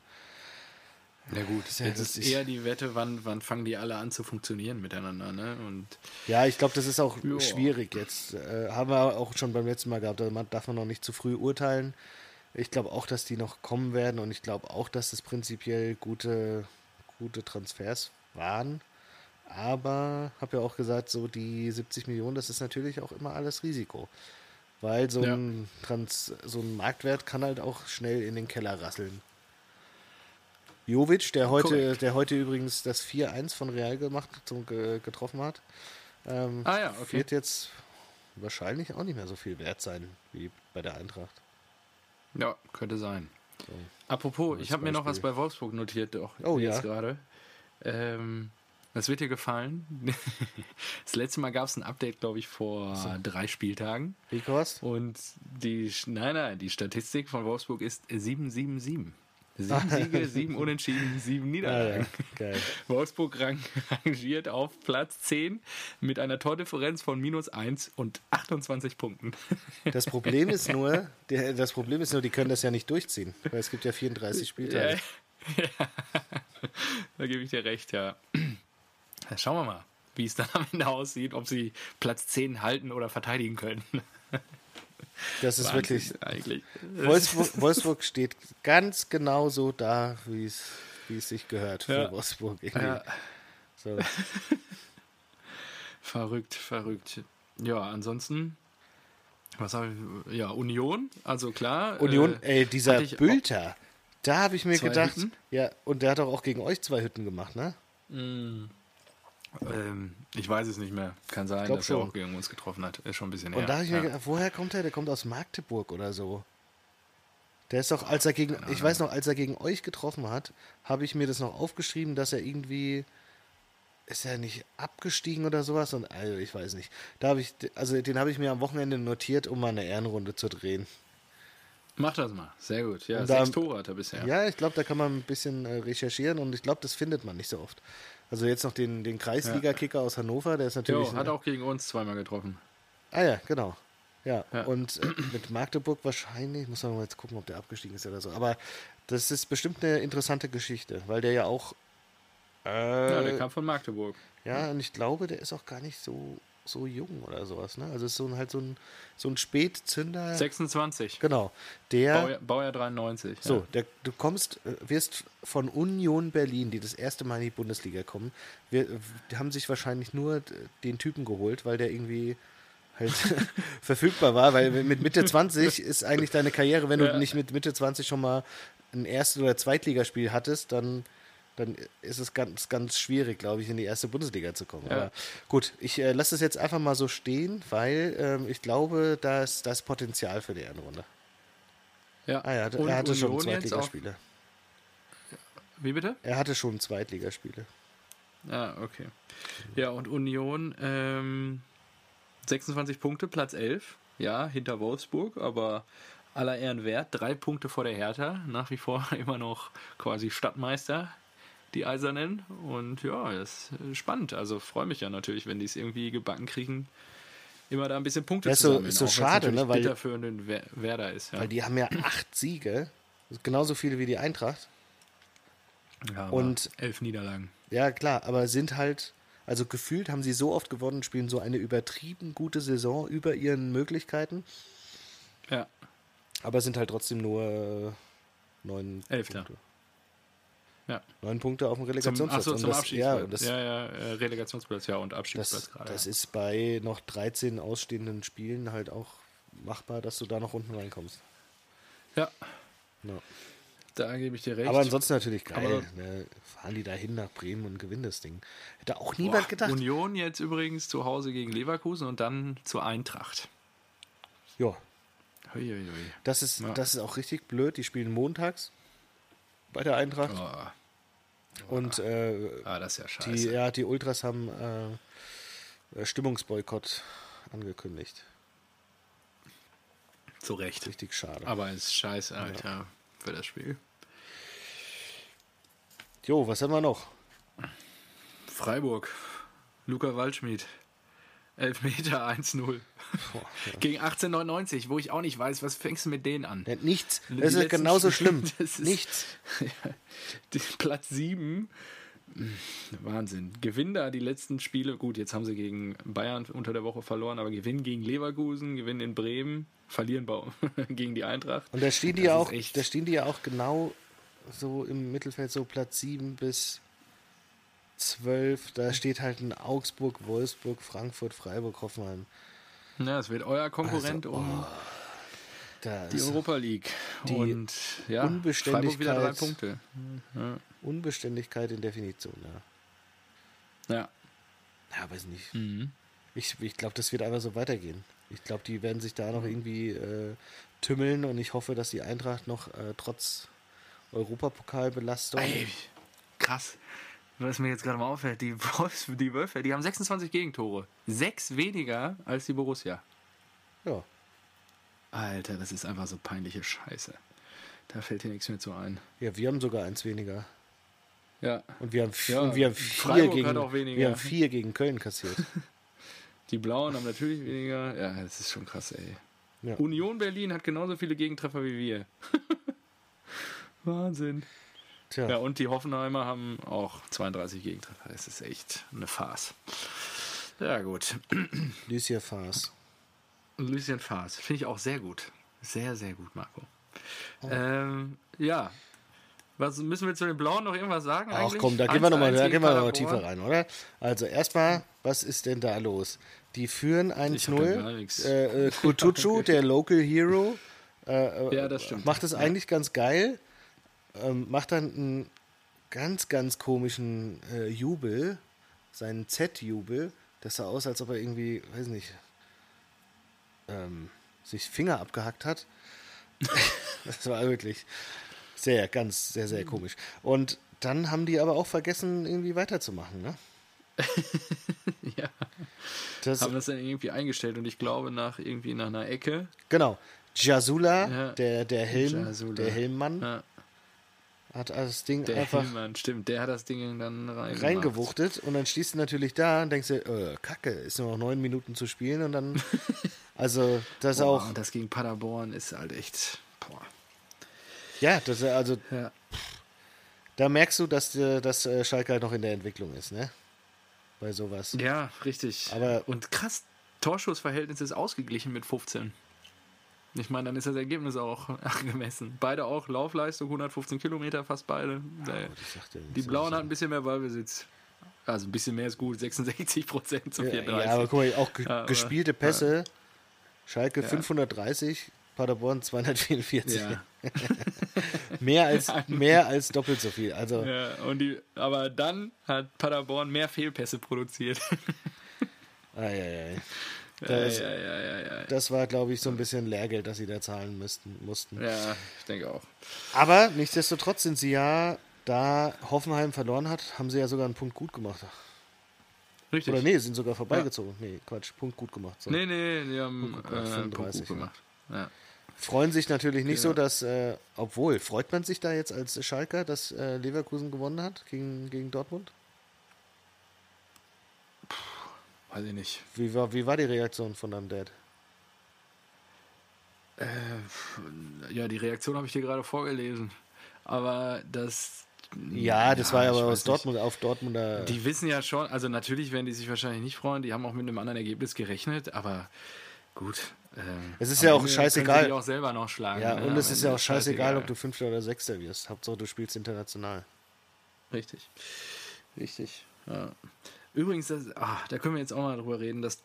Speaker 1: ja gut,
Speaker 2: ja
Speaker 1: jetzt ist eher die Wette, wann, wann fangen die alle an zu funktionieren miteinander. Ne? Und
Speaker 2: Ja, ich glaube, das ist auch
Speaker 1: Ja.
Speaker 2: schwierig jetzt. Äh, haben wir auch schon beim letzten Mal gehabt. Da man- darf man noch nicht zu früh urteilen. Ich glaube auch, dass die noch kommen werden und ich glaube auch, dass es prinzipiell gute, gute Transfers waren. Aber habe ja auch gesagt, so die 70 Millionen, das ist natürlich auch immer alles Risiko. Weil so,
Speaker 1: Ja.
Speaker 2: ein, Trans, so ein Marktwert kann halt auch schnell in den Keller rasseln. Jovic, der heute,
Speaker 1: Korrekt.
Speaker 2: der heute übrigens das 4-1 von Real gemacht, zum, ge, getroffen hat, ähm,
Speaker 1: Ah ja, okay.
Speaker 2: wird jetzt wahrscheinlich auch nicht mehr so viel wert sein wie bei der Eintracht.
Speaker 1: Ja, könnte sein.
Speaker 2: So.
Speaker 1: Apropos,
Speaker 2: Als
Speaker 1: ich habe mir noch was bei Wolfsburg notiert, doch.
Speaker 2: Oh,
Speaker 1: jetzt
Speaker 2: ja.
Speaker 1: gerade. Ähm, das wird dir gefallen. [laughs] Das letzte Mal gab es ein Update, glaube ich, vor drei Spieltagen.
Speaker 2: Ricost?
Speaker 1: Und die, nein, nein, die Statistik von Wolfsburg ist 7-7-7. Sieben Siege, sieben Unentschieden, sieben
Speaker 2: Ah, ja.
Speaker 1: Niederlagen. [laughs] Wolfsburg rang, rangiert auf Platz 10 mit einer Tordifferenz von minus 1 und 28 Punkten.
Speaker 2: Das Problem ist [laughs] nur, der, das Problem ist nur, die können das ja nicht durchziehen, weil es gibt ja 34 Spieltage.
Speaker 1: Ja, ja. [laughs] da gebe ich dir recht, ja. ja. Schauen wir mal, wie es dann am Ende aussieht, ob sie Platz 10 halten oder verteidigen können.
Speaker 2: Das ist wirklich.
Speaker 1: Wahnsinn, eigentlich.
Speaker 2: Wolfsburg, Wolfsburg steht ganz genau so da, wie es, sich gehört für
Speaker 1: Ja.
Speaker 2: Wolfsburg.
Speaker 1: Ja,
Speaker 2: So. [laughs]
Speaker 1: verrückt, verrückt. Ja, ansonsten, was habe ich? Ja, Union, also klar.
Speaker 2: Union,
Speaker 1: äh,
Speaker 2: ey, dieser Bülter, da habe ich mir gedacht,
Speaker 1: Hütten?
Speaker 2: ja, und der hat doch auch gegen euch zwei Hütten gemacht, ne?
Speaker 1: Ähm, ich weiß es nicht mehr. Kann sein, dass er
Speaker 2: schon.
Speaker 1: auch gegen uns getroffen hat. Ist schon ein bisschen
Speaker 2: Und
Speaker 1: her.
Speaker 2: da habe ich mir
Speaker 1: ja.
Speaker 2: gedacht, woher kommt der? Der kommt aus Magdeburg oder so. Der ist doch, als er gegen, ich weiß noch, als er gegen euch getroffen hat, habe ich mir das noch aufgeschrieben, dass er irgendwie, ist er nicht abgestiegen oder sowas? Und also ich weiß nicht. Da habe ich, also den habe ich mir am Wochenende notiert, um mal eine Ehrenrunde zu drehen.
Speaker 1: Mach das mal. Sehr gut. Ja,
Speaker 2: Und
Speaker 1: sechs
Speaker 2: da-
Speaker 1: Tore hat er bisher.
Speaker 2: Ja, ich glaube, da kann man ein bisschen äh, recherchieren und ich glaube, das findet man nicht so oft. Also jetzt noch den, den Kreisliga-Kicker aus Hannover, der ist natürlich.
Speaker 1: Jo, hat auch gegen uns zweimal getroffen.
Speaker 2: Ah ja, genau. Ja,
Speaker 1: Ja.
Speaker 2: und äh, mit Magdeburg wahrscheinlich, muss man mal jetzt gucken, ob der abgestiegen ist oder so. Aber das ist bestimmt eine interessante Geschichte, weil der ja auch. Äh,
Speaker 1: Ja, der kam von Magdeburg.
Speaker 2: ja, und ich glaube, der ist auch gar nicht so, so jung oder sowas. Ne? Also ist so ein, halt so ein, so ein Spätzünder.
Speaker 1: 26.
Speaker 2: Genau. Der.
Speaker 1: Baujahr, Baujahr 93.
Speaker 2: So,
Speaker 1: Ja.
Speaker 2: der, du kommst, äh, wirst von Union Berlin, die das erste Mal in die Bundesliga kommen, wir, haben sich wahrscheinlich nur den Typen geholt, weil der irgendwie halt [laughs] verfügbar war, weil mit Mitte [laughs] 20 ist eigentlich deine Karriere, wenn du
Speaker 1: Ja.
Speaker 2: nicht mit Mitte 20 schon mal ein Erst- oder Zweitligaspiel hattest, dann, dann ist es ganz, ganz schwierig, glaube ich, in die erste Bundesliga zu kommen.
Speaker 1: Ja.
Speaker 2: Aber gut, ich äh, lasse es jetzt einfach mal so stehen, weil ähm, ich glaube, da ist das Potenzial für die Ehrenrunde.
Speaker 1: ja.
Speaker 2: Ah ja,
Speaker 1: Und
Speaker 2: er hatte schon
Speaker 1: Union auch-
Speaker 2: Zweitligaspiele.
Speaker 1: Wie bitte?
Speaker 2: Er hatte schon Zweitligaspiele.
Speaker 1: Ah, okay. Ja, und Union ähm, 26 Punkte, Platz 11. Ja, hinter Wolfsburg, aber aller Ehren wert. Drei Punkte vor der Hertha. Nach wie vor [laughs] immer noch quasi Stadtmeister, die Eisernen. Und ja, das ist spannend. Also freue mich ja natürlich, wenn die es irgendwie gebacken kriegen, immer da ein bisschen Punkte
Speaker 2: ist
Speaker 1: zu
Speaker 2: so-
Speaker 1: sammeln.
Speaker 2: ist so
Speaker 1: auch wenn's
Speaker 2: schade, ne, weil-
Speaker 1: für Wer- Werder ist. Ja.
Speaker 2: Weil die haben ja acht Siege. Ist Genauso viele wie die Eintracht.
Speaker 1: ja,
Speaker 2: und-
Speaker 1: elf Niederlagen.
Speaker 2: Ja, klar, aber sind halt, also gefühlt haben sie so oft gewonnen, spielen so eine übertrieben gute Saison über ihren Möglichkeiten,
Speaker 1: Ja,
Speaker 2: aber sind halt trotzdem nur äh, neun
Speaker 1: Elfter.
Speaker 2: Punkte.
Speaker 1: Ja.
Speaker 2: Neun Punkte auf dem
Speaker 1: Zum,
Speaker 2: Relegationsplatz.
Speaker 1: achso,
Speaker 2: Und
Speaker 1: zum
Speaker 2: das,
Speaker 1: Abstiegsplatz.
Speaker 2: ja, das,
Speaker 1: ja, ja, äh, Relegationsplatz, ja, und Abstiegsplatz
Speaker 2: das,
Speaker 1: gerade.
Speaker 2: das
Speaker 1: ja.
Speaker 2: ist bei noch 13 ausstehenden Spielen halt auch machbar, dass du da noch unten reinkommst.
Speaker 1: ja,
Speaker 2: Ja.
Speaker 1: da gebe ich dir recht.
Speaker 2: Aber ansonsten natürlich geil. Ne? Fahren die da hin nach Bremen und gewinnen das Ding. Hätte auch
Speaker 1: Boah,
Speaker 2: niemand gedacht.
Speaker 1: Union jetzt übrigens zu Hause gegen Leverkusen und dann zur Eintracht.
Speaker 2: Ja, das ist,
Speaker 1: Ja.
Speaker 2: das ist auch richtig blöd. Die spielen montags bei der Eintracht.
Speaker 1: Oh,
Speaker 2: Und äh,
Speaker 1: ah, das ist ja
Speaker 2: die,
Speaker 1: scheiße.
Speaker 2: ja, die Ultras haben äh, Stimmungsboykott angekündigt.
Speaker 1: Zu Recht.
Speaker 2: Richtig schade.
Speaker 1: Aber es ist scheiße, Alter, für das Spiel.
Speaker 2: Jo, was haben wir noch?
Speaker 1: Freiburg. Luca Waldschmidt. Elfmeter 1-0. Gegen 1899, wo ich auch nicht weiß, was fängst du mit denen an?
Speaker 2: Nichts.
Speaker 1: Die [laughs]
Speaker 2: Das ist
Speaker 1: letzten
Speaker 2: genauso schlimm.
Speaker 1: ist-
Speaker 2: Nichts.
Speaker 1: Ja, [laughs] die, Platz 7. Wahnsinn. Gewinnen da die letzten Spiele. Gut, jetzt haben sie gegen Bayern unter der Woche verloren, aber gewinnen gegen Leverkusen, gewinnen in Bremen, verlieren bei, [laughs] gegen die Eintracht.
Speaker 2: Und da stehen die ja
Speaker 1: ist
Speaker 2: auch,
Speaker 1: echt-
Speaker 2: da stehen die ja auch genau so im Mittelfeld, so Platz 7 bis 12. Da steht halt ein Augsburg, Wolfsburg, Frankfurt, Freiburg, Hoffenheim.
Speaker 1: Ja, es wird euer Konkurrent
Speaker 2: Also,
Speaker 1: um
Speaker 2: Da
Speaker 1: die Europa League.
Speaker 2: die
Speaker 1: Und ja, Freiburg wieder drei
Speaker 2: Unbeständigkeit-
Speaker 1: Punkte.
Speaker 2: Unbeständigkeit in Definition, ja.
Speaker 1: Ja.
Speaker 2: Ja, weiß nicht.
Speaker 1: Mhm.
Speaker 2: Ich, ich glaube, das wird einfach so weitergehen. Ich glaube, die werden sich da noch irgendwie äh, tümmeln und ich hoffe, dass die Eintracht noch äh, trotz Europapokalbelastung.
Speaker 1: Ey, krass. Was mir jetzt gerade mal auffällt, die, Wolfs, die Wölfe, die haben 26 Gegentore. Sechs weniger als die Borussia.
Speaker 2: Ja.
Speaker 1: Alter, das ist einfach so peinliche Scheiße. Da fällt dir nichts mehr zu ein.
Speaker 2: ja, wir haben sogar eins weniger.
Speaker 1: Ja,
Speaker 2: Und wir haben,
Speaker 1: Ja,
Speaker 2: und wir haben vier
Speaker 1: Freiburg
Speaker 2: gegen
Speaker 1: hat auch weniger.
Speaker 2: wir haben vier gegen Köln kassiert. [laughs]
Speaker 1: die Blauen haben natürlich weniger. Ja, das ist schon krass, ey.
Speaker 2: Ja.
Speaker 1: Union Berlin hat genauso viele Gegentreffer wie wir. [laughs] Wahnsinn.
Speaker 2: Tja,
Speaker 1: Ja, und die Hoffenheimer haben auch 32 Gegentreffer. Das ist echt eine Farce. Ja, gut.
Speaker 2: Lucia Faas.
Speaker 1: Lucien Faas. Finde ich auch sehr gut. Sehr, sehr gut, Marco.
Speaker 2: Oh.
Speaker 1: Ähm, ja. Was müssen wir zu den Blauen noch irgendwas sagen?
Speaker 2: Ach
Speaker 1: eigentlich?
Speaker 2: komm, da gehen wir nochmal
Speaker 1: 1-1
Speaker 2: da
Speaker 1: gegen
Speaker 2: gehen wir noch mal
Speaker 1: Paderborn.
Speaker 2: tiefer rein, oder? Also erstmal, was ist denn da los? Die führen
Speaker 1: Ich hab da gar
Speaker 2: 1-0.
Speaker 1: nichts.
Speaker 2: Äh, äh, Kutucu, [laughs] der Local Hero, äh, äh,
Speaker 1: Ja, das stimmt.
Speaker 2: macht es eigentlich ganz geil. Ähm, macht dann einen ganz, ganz komischen äh, Jubel, seinen Z-Jubel. Das sah aus, als ob er irgendwie, weiß nicht, ähm, sich Finger abgehackt hat. [laughs] das war wirklich sehr, ganz, sehr, sehr komisch. Und dann haben die aber auch vergessen, irgendwie weiterzumachen, ne? [laughs]
Speaker 1: ja.
Speaker 2: Das,
Speaker 1: Haben das dann irgendwie eingestellt und ich glaube nach irgendwie nach einer Ecke.
Speaker 2: genau. Jasula,
Speaker 1: Ja.
Speaker 2: der, der Helm,
Speaker 1: Jasula.
Speaker 2: der Helmmann,
Speaker 1: Ja,
Speaker 2: hat das Ding
Speaker 1: der
Speaker 2: einfach [laughs]
Speaker 1: Hillmann, stimmt, der hat das Ding dann reingemacht.
Speaker 2: reingewuchtet und dann stehst du natürlich da und denkst dir, äh, Kacke, ist nur noch neun Minuten zu spielen und dann, [laughs] also das
Speaker 1: Boah,
Speaker 2: auch,
Speaker 1: das gegen Paderborn ist halt echt. Boah.
Speaker 2: ja, das, also
Speaker 1: Ja.
Speaker 2: da merkst du, dass, äh, dass äh, Schalke halt noch in der Entwicklung ist, ne? Bei sowas.
Speaker 1: ja, richtig.
Speaker 2: Aber-
Speaker 1: und krass, Torschussverhältnis ist ausgeglichen mit 15. Ich meine, dann ist das Ergebnis auch [laughs] angemessen. Beide auch Laufleistung, 115 Kilometer, fast beide. Der-
Speaker 2: Ich sagte,
Speaker 1: Die
Speaker 2: das
Speaker 1: Blauen hatten ein bisschen mehr Ballbesitz. Also ein bisschen mehr ist gut, 66 Prozent zu
Speaker 2: ja,
Speaker 1: 34.
Speaker 2: ja, aber guck mal, auch ge [laughs]
Speaker 1: Aber-
Speaker 2: gespielte Pässe, Schalke
Speaker 1: Ja.
Speaker 2: 530, Paderborn 244.
Speaker 1: Ja. [laughs]
Speaker 2: Mehr, als, mehr als doppelt so viel. Also,
Speaker 1: Ja, und die, aber dann hat Paderborn mehr Fehlpässe produziert.
Speaker 2: ai, ai, ai.
Speaker 1: Ja,
Speaker 2: Das-
Speaker 1: ja, ja, ja, ja.
Speaker 2: Das war, glaube ich, so ein bisschen Lehrgeld, das sie da zahlen müssten, mussten.
Speaker 1: ja, ich denke auch.
Speaker 2: Aber nichtsdestotrotz sind sie ja, da Hoffenheim verloren hat, haben sie ja sogar einen Punkt gut gemacht.
Speaker 1: Richtig.
Speaker 2: Oder nee, sind sogar vorbeigezogen. Nee, Quatsch, Punkt gut gemacht. So.
Speaker 1: Nee, nee, die haben
Speaker 2: Punkt
Speaker 1: äh,
Speaker 2: gemacht,
Speaker 1: Punkt
Speaker 2: 35,
Speaker 1: gut gemacht. Ja.
Speaker 2: Freuen sich natürlich nicht so,
Speaker 1: Ja.
Speaker 2: dass, äh, obwohl, freut man sich da jetzt als Schalker, dass äh, Leverkusen gewonnen hat gegen, gegen Dortmund?
Speaker 1: Weiß ich nicht.
Speaker 2: Wie war, wie war die Reaktion von deinem Dad?
Speaker 1: Ja, die Reaktion habe ich dir gerade vorgelesen. Aber das.
Speaker 2: Ja, das war ja aber aus
Speaker 1: nicht.
Speaker 2: Dortmund auf Dortmunder.
Speaker 1: Die wissen ja schon, also natürlich werden die sich wahrscheinlich nicht freuen, die haben auch mit einem anderen Ergebnis gerechnet, aber gut. ähm,
Speaker 2: Es ist ja auch scheißegal.
Speaker 1: Die auch selber noch schlagen.
Speaker 2: ja,
Speaker 1: ne?
Speaker 2: und es ist ja auch scheißegal, ob du Fünfter oder Sechster wirst. Hauptsache, du spielst international.
Speaker 1: Richtig. Richtig. Ja. Übrigens, das, ah, da können wir jetzt auch mal drüber reden, das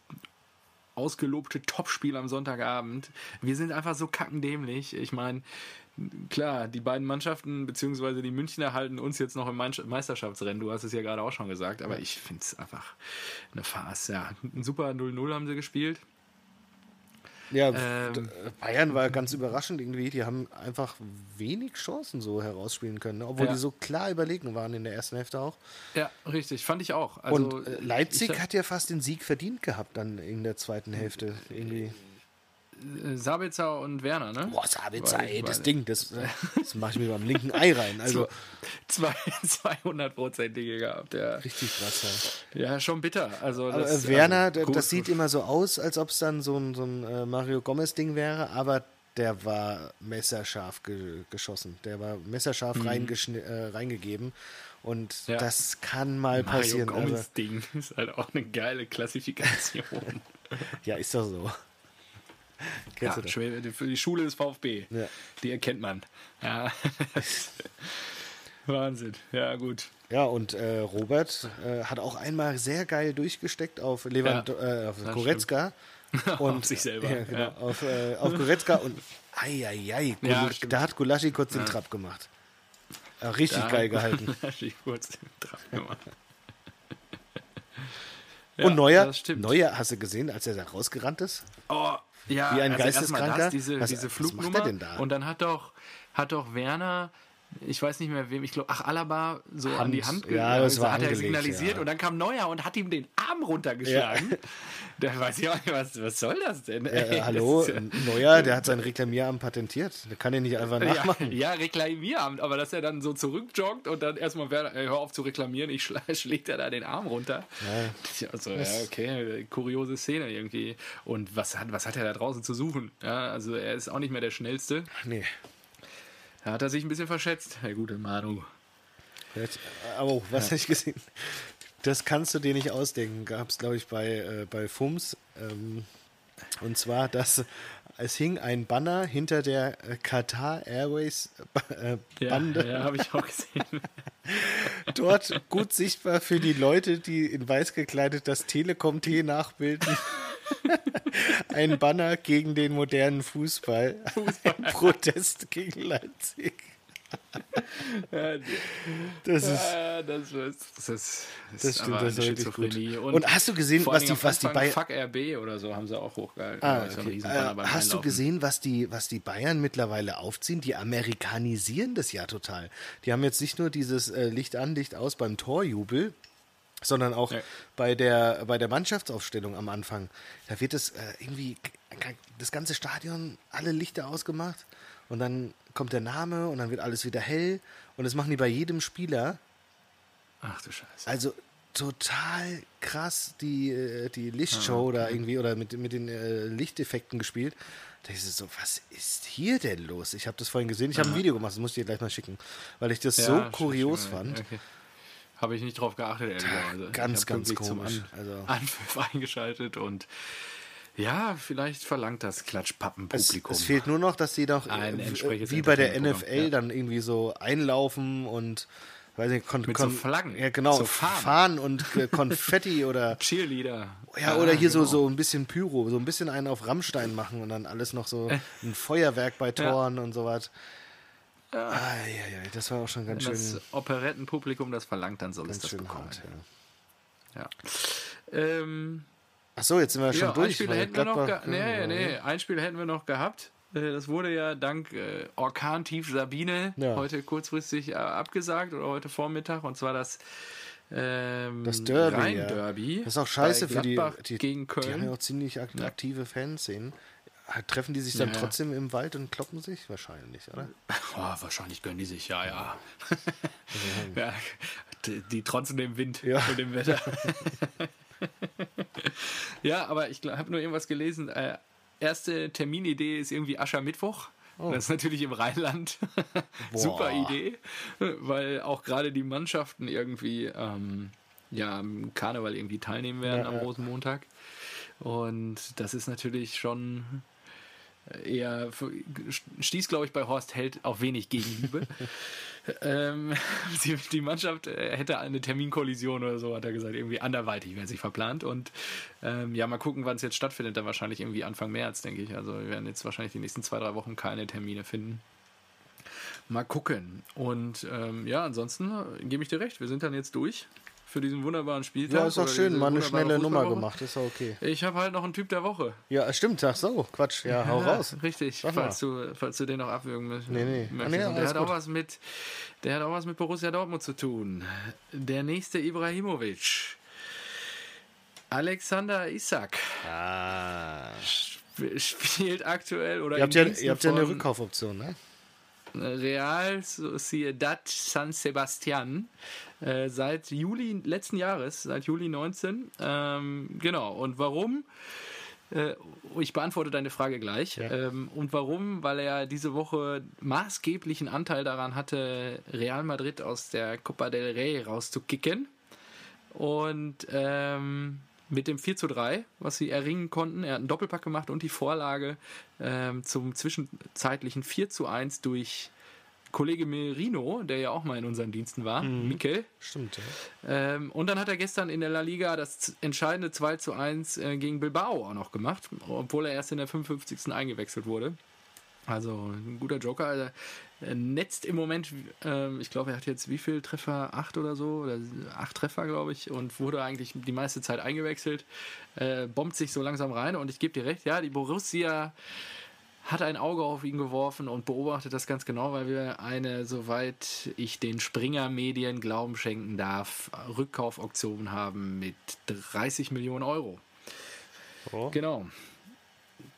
Speaker 1: ausgelobte Topspiel am Sonntagabend. Wir sind einfach so kackendämlich. Ich meine, klar, die beiden Mannschaften, beziehungsweise die Münchner halten uns jetzt noch im Meisterschaftsrennen. Du hast es ja gerade auch schon gesagt, aber ich finde es einfach eine Farce. Ja, ein super 0-0 haben sie gespielt.
Speaker 2: Ja,
Speaker 1: Ähm,
Speaker 2: Bayern war ganz überraschend irgendwie. Die haben einfach wenig Chancen so herausspielen können, ne? obwohl
Speaker 1: Ja.
Speaker 2: die so klar überlegen waren in der ersten Hälfte auch.
Speaker 1: Ja, richtig, fand ich auch. Also,
Speaker 2: und äh, Leipzig
Speaker 1: ich,
Speaker 2: hat ja fast den Sieg verdient gehabt dann in der zweiten Hälfte. Irgendwie.
Speaker 1: Äh, Sabitzer und Werner, ne?
Speaker 2: Boah, Sabitzer, ey, das Ding, das, [laughs] das mache ich mir beim linken Ei rein. Also
Speaker 1: Zwei, 200-prozentige gehabt, ja.
Speaker 2: richtig krass. Ja.
Speaker 1: Ja, schon bitter. Also,
Speaker 2: Aber
Speaker 1: das,
Speaker 2: äh, Werner,
Speaker 1: also,
Speaker 2: das sieht immer so aus, als ob es dann so ein, so ein äh, Mario Gomez-Ding wäre, aber der war messerscharf ge geschossen. Der war messerscharf reingeschni- äh, reingegeben. Und
Speaker 1: Mhm. Ja.
Speaker 2: das kann mal
Speaker 1: Mario
Speaker 2: passieren. Also,
Speaker 1: Gomez Ding [laughs] ist halt auch eine geile Klassifikation. [laughs]
Speaker 2: ja, ist doch so.
Speaker 1: Ja, für die Schule des VfB.
Speaker 2: Ja.
Speaker 1: Die erkennt man. Ja. [laughs] Wahnsinn. Ja, gut.
Speaker 2: Ja, und äh, Robert äh, hat auch einmal sehr geil durchgesteckt auf Lewand
Speaker 1: Ja,
Speaker 2: äh, auf Goretzka. [laughs] Und,
Speaker 1: Auf sich selber,
Speaker 2: Ja, genau,
Speaker 1: ja.
Speaker 2: Auf, äh, auf Goretzka und eieiei,
Speaker 1: Ja,
Speaker 2: da hat Gulaschi kurz den Trab gemacht. Richtig
Speaker 1: Da-
Speaker 2: geil gehalten.
Speaker 1: ich kurz den Trab gemacht.
Speaker 2: und Neuer. Neuer, hast du gesehen, als er da rausgerannt ist?
Speaker 1: Oh, ja,
Speaker 2: Wie ein
Speaker 1: also
Speaker 2: Geisteskranker?
Speaker 1: Das, diese,
Speaker 2: Was-
Speaker 1: diese
Speaker 2: was macht er
Speaker 1: Flugnummer.
Speaker 2: denn da?
Speaker 1: Und dann hat doch, hat doch Werner, ich weiß nicht mehr wem, ich glaube, ach, Alaba so an die Hand
Speaker 2: ja, das war
Speaker 1: hat er signalisiert
Speaker 2: ja.
Speaker 1: und dann kam Neuer und hat ihm den Arm runtergeschlagen. [laughs] Da weiß ich auch nicht, was, was soll das denn?
Speaker 2: Äh,
Speaker 1: das
Speaker 2: hallo,
Speaker 1: ist ja-
Speaker 2: Neuer, der hat sein Reklamierarm patentiert. Der kann den nicht einfach
Speaker 1: Ja,
Speaker 2: nachmachen.
Speaker 1: ja, Reklamieramt, aber dass er dann so zurückjoggt und dann erstmal, hör auf zu reklamieren, ich schla [laughs] schlägt er da den Arm runter. Ja. Also, ja, okay, kuriose Szene irgendwie. Und was hat, was hat er da draußen zu suchen? Ja, also er ist auch nicht mehr der Schnellste.
Speaker 2: Nee.
Speaker 1: Da hat er sich ein bisschen verschätzt, Herr gute Manu.
Speaker 2: Aber oh, was habe ich gesehen? Das kannst du dir nicht ausdenken. Gab es, glaube ich, bei, äh, bei FUMS. Ähm, und zwar, dass es hing ein Banner hinter der äh, Qatar Airways äh,
Speaker 1: Ja,
Speaker 2: Bande.
Speaker 1: ja habe ich auch gesehen. [laughs]
Speaker 2: Dort gut sichtbar für die Leute, die in weiß gekleidet das Telekom-T nachbilden. [laughs] ein Banner gegen den modernen Fußball. Ein [laughs] Protest gegen Leipzig. Das ist,
Speaker 1: Ja, das ist, das ist, das
Speaker 2: das
Speaker 1: ist
Speaker 2: stimmt,
Speaker 1: aber
Speaker 2: das ist
Speaker 1: eine
Speaker 2: wirklich gut.
Speaker 1: Schizophrenie.
Speaker 2: Und, hast du gesehen, was die, was die Bayern.
Speaker 1: Fuck RB oder so haben sie auch hochgehalten.
Speaker 2: Ah,
Speaker 1: Das ist ein
Speaker 2: okay. Äh, hast du gesehen, was die, was die Bayern mittlerweile aufziehen? Die amerikanisieren das ja total. Die haben jetzt nicht nur dieses äh, Licht an, Licht aus beim Torjubel, sondern auch
Speaker 1: Ja.
Speaker 2: bei, der, bei der Mannschaftsaufstellung am Anfang. Da wird es äh, irgendwie das ganze Stadion, alle Lichter ausgemacht und dann kommt der Name und dann wird alles wieder hell und das machen die bei jedem Spieler.
Speaker 1: Ach du Scheiße.
Speaker 2: Also total krass die, äh, die Lichtshow da irgendwie oder mit, mit den äh, Lichteffekten gespielt. Da ist es so, was ist hier denn los? Ich habe das vorhin gesehen, ich habe ein Video gemacht, das muss ich dir gleich mal schicken, weil ich das so
Speaker 1: Ja,
Speaker 2: kurios
Speaker 1: schick-
Speaker 2: fand.
Speaker 1: Okay. Habe ich nicht drauf geachtet, ehrlicherweise.
Speaker 2: ganz, ganz komisch.
Speaker 1: An
Speaker 2: Also- [laughs]
Speaker 1: Anpfiff eingeschaltet und ja, vielleicht verlangt das
Speaker 2: Es,
Speaker 1: Klatschpappenpublikum.
Speaker 2: es fehlt nur noch, dass sie doch
Speaker 1: Ein
Speaker 2: äh, wie bei der NFL
Speaker 1: ja.
Speaker 2: dann irgendwie so einlaufen und weiß nicht, kon,
Speaker 1: Mit so Flaggen,
Speaker 2: Ja, genau,
Speaker 1: so Fahnen.
Speaker 2: Und äh, [laughs] Konfetti oder
Speaker 1: Cheerleader.
Speaker 2: Ja, oder hier so,
Speaker 1: genau.
Speaker 2: so ein bisschen Pyro, so ein bisschen einen auf Rammstein machen und dann alles noch so ein Feuerwerk bei Toren und sowas. Ja. Ah, ja, ja, das war auch schon ganz
Speaker 1: Wenn
Speaker 2: schön,
Speaker 1: das Operettenpublikum das verlangt, dann soll es das bekommen.
Speaker 2: hart. Ja.
Speaker 1: Ja. Ähm,
Speaker 2: Ach so, jetzt sind wir schon
Speaker 1: ja, ein
Speaker 2: durch.
Speaker 1: Spiel
Speaker 2: weil
Speaker 1: hätten wir noch ge- nee,
Speaker 2: ja,
Speaker 1: nee, ein Spiel hätten wir noch gehabt. Äh, Das wurde ja dank äh, Orkan-Tief Sabine
Speaker 2: Ja.
Speaker 1: heute kurzfristig äh, abgesagt oder heute Vormittag und zwar das ähm,
Speaker 2: Das Derby,
Speaker 1: Rhein-Derby.
Speaker 2: Das ist auch scheiße für die, die,
Speaker 1: gegen
Speaker 2: die haben ja
Speaker 1: Köln.
Speaker 2: auch ziemlich ak aktive Fanszenen. Ah, Treffen die sich dann
Speaker 1: Ja,
Speaker 2: trotzdem im Wald und kloppen sich? Wahrscheinlich, oder?
Speaker 1: Oh, wahrscheinlich gönnen die sich, ja, ja. [laughs] ja die, die trotzen dem Wind
Speaker 2: Ja.
Speaker 1: und dem Wetter. [laughs] ja, aber ich habe nur irgendwas gelesen. Äh, erste Terminidee ist irgendwie Aschermittwoch. Das ist natürlich im Rheinland. [laughs] Super Idee, weil auch gerade die Mannschaften irgendwie ähm, ja, am Karneval irgendwie teilnehmen werden
Speaker 2: Ja,
Speaker 1: am. Rosenmontag. Und das ist natürlich schon eher stieß, glaube ich, bei Horst Held auf wenig Gegenliebe. [laughs] ähm, [laughs] die, die Mannschaft äh, hätte eine Terminkollision oder so, hat er gesagt, irgendwie anderweitig wäre sich verplant. Und ähm, ja, mal gucken, wann es jetzt stattfindet. Dann wahrscheinlich irgendwie Anfang März, denke ich. Also wir werden jetzt wahrscheinlich die nächsten zwei, drei Wochen keine Termine finden. Mal gucken. Und ähm, ja, ansonsten äh, gebe ich dir recht. Wir sind dann jetzt durch für diesen wunderbaren Spieltag.
Speaker 2: Ja, ist auch schön, mal eine schnelle Nummer gemacht, ist auch okay.
Speaker 1: Ich habe halt noch einen Typ der Woche.
Speaker 2: Ja, stimmt, ach so, Quatsch, ja, hau
Speaker 1: Ja,
Speaker 2: raus.
Speaker 1: Richtig, falls du, falls du den noch abwürgen möchtest.
Speaker 2: Nee, nee. Ah, nee,
Speaker 1: der hat
Speaker 2: gut.
Speaker 1: auch was mit, der hat auch was mit Borussia Dortmund zu tun. Der nächste Ibrahimovic. Alexander Isak
Speaker 2: Ah.
Speaker 1: sp- spielt aktuell oder
Speaker 2: Ihr habt, ja, ihr habt ja eine Rückkaufoption, ne?
Speaker 1: Real Sociedad San Sebastian äh, seit Juli letzten Jahres, seit Juli 19. Ähm, genau. Und warum? Äh, ich beantworte deine Frage gleich.
Speaker 2: Ja.
Speaker 1: Ähm, und warum? Weil er diese Woche maßgeblichen Anteil daran hatte, Real Madrid aus der Copa del Rey rauszukicken. Und ähm, mit dem 4 zu 3, was sie erringen konnten, er hat einen Doppelpack gemacht und die Vorlage ähm, zum zwischenzeitlichen 4 zu 1 durch Kollege Merino, der ja auch mal in unseren Diensten war, Mikel.
Speaker 2: Stimmt, ja.
Speaker 1: Ähm, und dann hat er gestern in der La Liga das entscheidende 2 zu 1 äh, gegen Bilbao auch noch gemacht, obwohl er erst in der 55. eingewechselt wurde. Also ein guter Joker. Also, er netzt im Moment, ähm, ich glaube, er hat jetzt wie viel Treffer? Acht oder so? Oder acht Treffer, glaube ich. Und wurde eigentlich die meiste Zeit eingewechselt. Äh, bombt sich so langsam rein. Und ich gebe dir recht, ja, die Borussia hat ein Auge auf ihn geworfen und beobachtet das ganz genau, weil wir eine, soweit ich den Springer-Medien Glauben schenken darf, Rückkaufoption haben mit 30 Millionen Euro.
Speaker 2: Oh.
Speaker 1: Genau.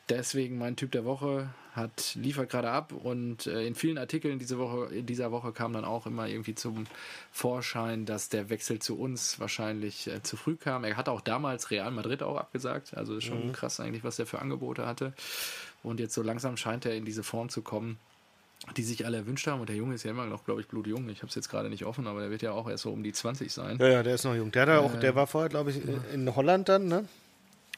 Speaker 1: Deswegen mein Typ der Woche hat liefert gerade ab und äh, in vielen Artikeln diese Woche, in dieser Woche kam dann auch immer irgendwie zum Vorschein, dass der Wechsel zu uns wahrscheinlich äh, zu früh kam. Er hat auch damals Real Madrid auch abgesagt, also ist schon krass eigentlich, was er für Angebote hatte. Und jetzt so langsam scheint er in diese Form zu kommen, die sich alle erwünscht haben. Und der Junge ist ja immer noch, glaube ich, blutjung. Ich habe es jetzt gerade nicht offen, aber der wird ja auch erst so um die 20 sein.
Speaker 2: Ja, ja, der ist noch jung. Der, hat ja auch, der war vorher, glaube ich, in- in Holland dann, ne?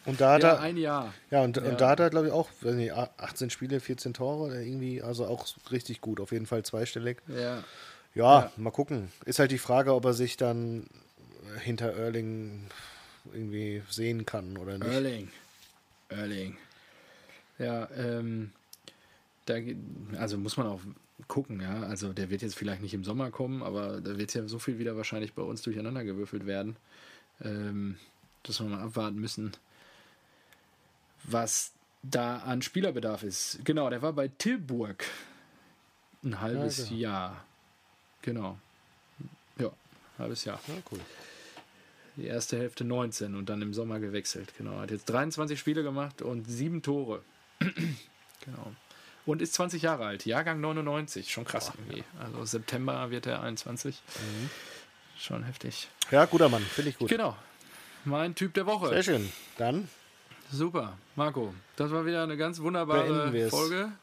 Speaker 2: Und da hat
Speaker 1: Ja,
Speaker 2: er,
Speaker 1: ein Jahr.
Speaker 2: ja, und,
Speaker 1: ja.
Speaker 2: und da hat er, glaube ich, auch nicht, 18 Spiele, 14 Tore, irgendwie, also auch richtig gut, auf jeden Fall zweistellig.
Speaker 1: Ja,
Speaker 2: Ja,
Speaker 1: Ja.
Speaker 2: mal gucken. Ist halt die Frage, ob er sich dann hinter Erling irgendwie sehen kann oder nicht.
Speaker 1: Erling. Erling. Ja, ähm, da, also muss man auch gucken, ja. Also der wird jetzt vielleicht nicht im Sommer kommen, aber da wird ja so viel wieder wahrscheinlich bei uns durcheinander gewürfelt werden, ähm, dass wir mal abwarten müssen, was da an Spielerbedarf ist. Genau, der war bei Tilburg ein halbes ja, genau. Jahr. Genau. Ja, halbes Jahr.
Speaker 2: Ja, cool.
Speaker 1: Die erste Hälfte 19 und dann im Sommer gewechselt. Genau. Hat jetzt 23 Spiele gemacht und sieben Tore. [clears throat] genau. Und ist 20 Jahre alt. Jahrgang 99. Schon krass Boah, irgendwie. Ja. Also September wird er 21. Mhm. Schon heftig.
Speaker 2: Ja, guter Mann. Finde ich gut.
Speaker 1: Genau. Mein Typ der Woche.
Speaker 2: Sehr schön. Dann.
Speaker 1: Super. Marco, das war wieder eine ganz wunderbare Folge. [laughs]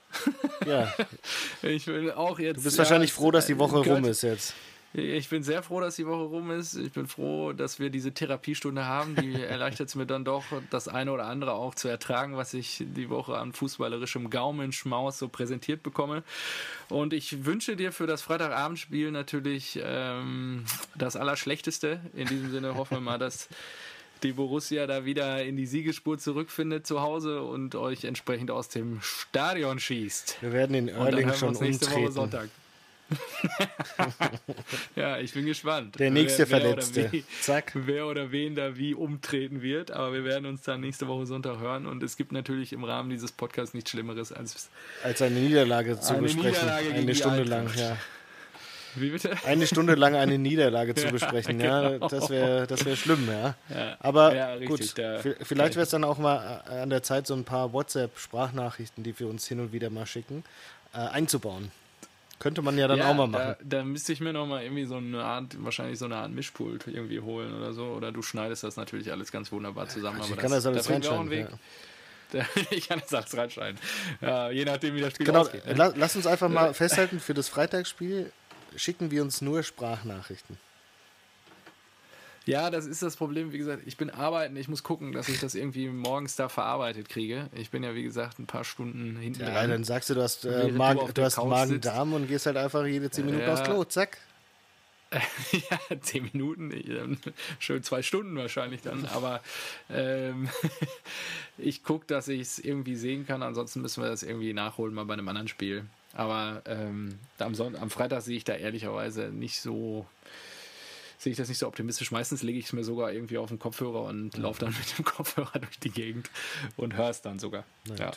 Speaker 2: Ja. [laughs]
Speaker 1: ich will auch jetzt.
Speaker 2: Du bist wahrscheinlich froh, dass die Woche rum ist jetzt.
Speaker 1: Ich bin sehr froh, dass die Woche rum ist. Ich bin froh, dass wir diese Therapiestunde haben. Die [laughs] erleichtert es mir dann doch, das eine oder andere auch zu ertragen, was ich die Woche an fußballerischem Gaumenschmaus so präsentiert bekomme. Und ich wünsche dir für das Freitagabendspiel natürlich ähm, das Allerschlechteste. In diesem Sinne hoffen wir mal, dass die Borussia da wieder in die Siegespur zurückfindet zu Hause und euch entsprechend aus dem Stadion schießt.
Speaker 2: Wir werden in Erling schon nächste umtreten. Woche
Speaker 1: Sonntag. [laughs] ja, ich bin gespannt.
Speaker 2: Der nächste wer, wer Verletzte.
Speaker 1: Wie, Zack. Wer oder wen da wie umtreten wird. Aber wir werden uns dann nächste Woche Sonntag hören. Und es gibt natürlich im Rahmen dieses Podcasts nichts Schlimmeres als,
Speaker 2: als eine Niederlage zu eine besprechen. Niederlage eine Stunde lang, ja.
Speaker 1: Wie bitte?
Speaker 2: Eine Stunde lang eine [laughs] Niederlage zu besprechen, ja, genau. das wäre das wär schlimm, ja. ja Aber ja, richtig, gut, vielleicht wäre es dann auch mal äh, an der Zeit, so ein paar WhatsApp-Sprachnachrichten, die wir uns hin und wieder mal schicken, äh, einzubauen. Könnte man ja dann ja, auch mal machen.
Speaker 1: Da, da, müsste ich mir noch mal irgendwie so eine Art, wahrscheinlich so eine Art Mischpult irgendwie holen oder so. Oder du schneidest das natürlich alles ganz wunderbar zusammen.
Speaker 2: Ich kann das, das alles reinschneiden.
Speaker 1: Ja. [laughs] ich kann das alles reinschneiden. Ja, je nachdem, wie das Spiel
Speaker 2: genau, ausgeht. Ne? Lass uns einfach mal festhalten, für das Freitagsspiel schicken wir uns nur Sprachnachrichten.
Speaker 1: Ja, das ist das Problem. Wie gesagt, ich bin arbeiten. Ich muss gucken, dass ich das irgendwie morgens da verarbeitet kriege. Ich bin ja, wie gesagt, ein paar Stunden hinten
Speaker 2: ja, dran. dann sagst du, du hast, äh, Magen, du hast Magen-Darm und gehst halt einfach jede 10 Minuten ja. aufs Klo. Zack. [laughs]
Speaker 1: ja, 10 Minuten, ähm, schön zwei Stunden wahrscheinlich dann, aber ähm, [laughs] ich gucke, dass ich es irgendwie sehen kann, ansonsten müssen wir das irgendwie nachholen mal bei einem anderen Spiel. Aber ähm, am, Son am Freitag sehe ich da ehrlicherweise nicht so sehe ich das nicht so optimistisch. Meistens lege ich es mir sogar irgendwie auf den Kopfhörer und laufe dann mit dem [laughs] Kopfhörer durch die Gegend und höre es dann sogar. Ja.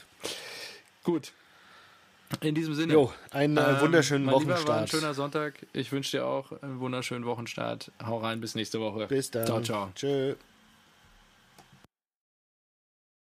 Speaker 1: Gut. In diesem Sinne.
Speaker 2: Jo, einen äh, ähm, wunderschönen Wochenstart. Lieber, war ein
Speaker 1: schöner Sonntag. Ich wünsche dir auch einen wunderschönen Wochenstart. Hau rein, bis nächste Woche.
Speaker 2: Bis dann.
Speaker 1: Ciao, ciao.
Speaker 2: Tschö.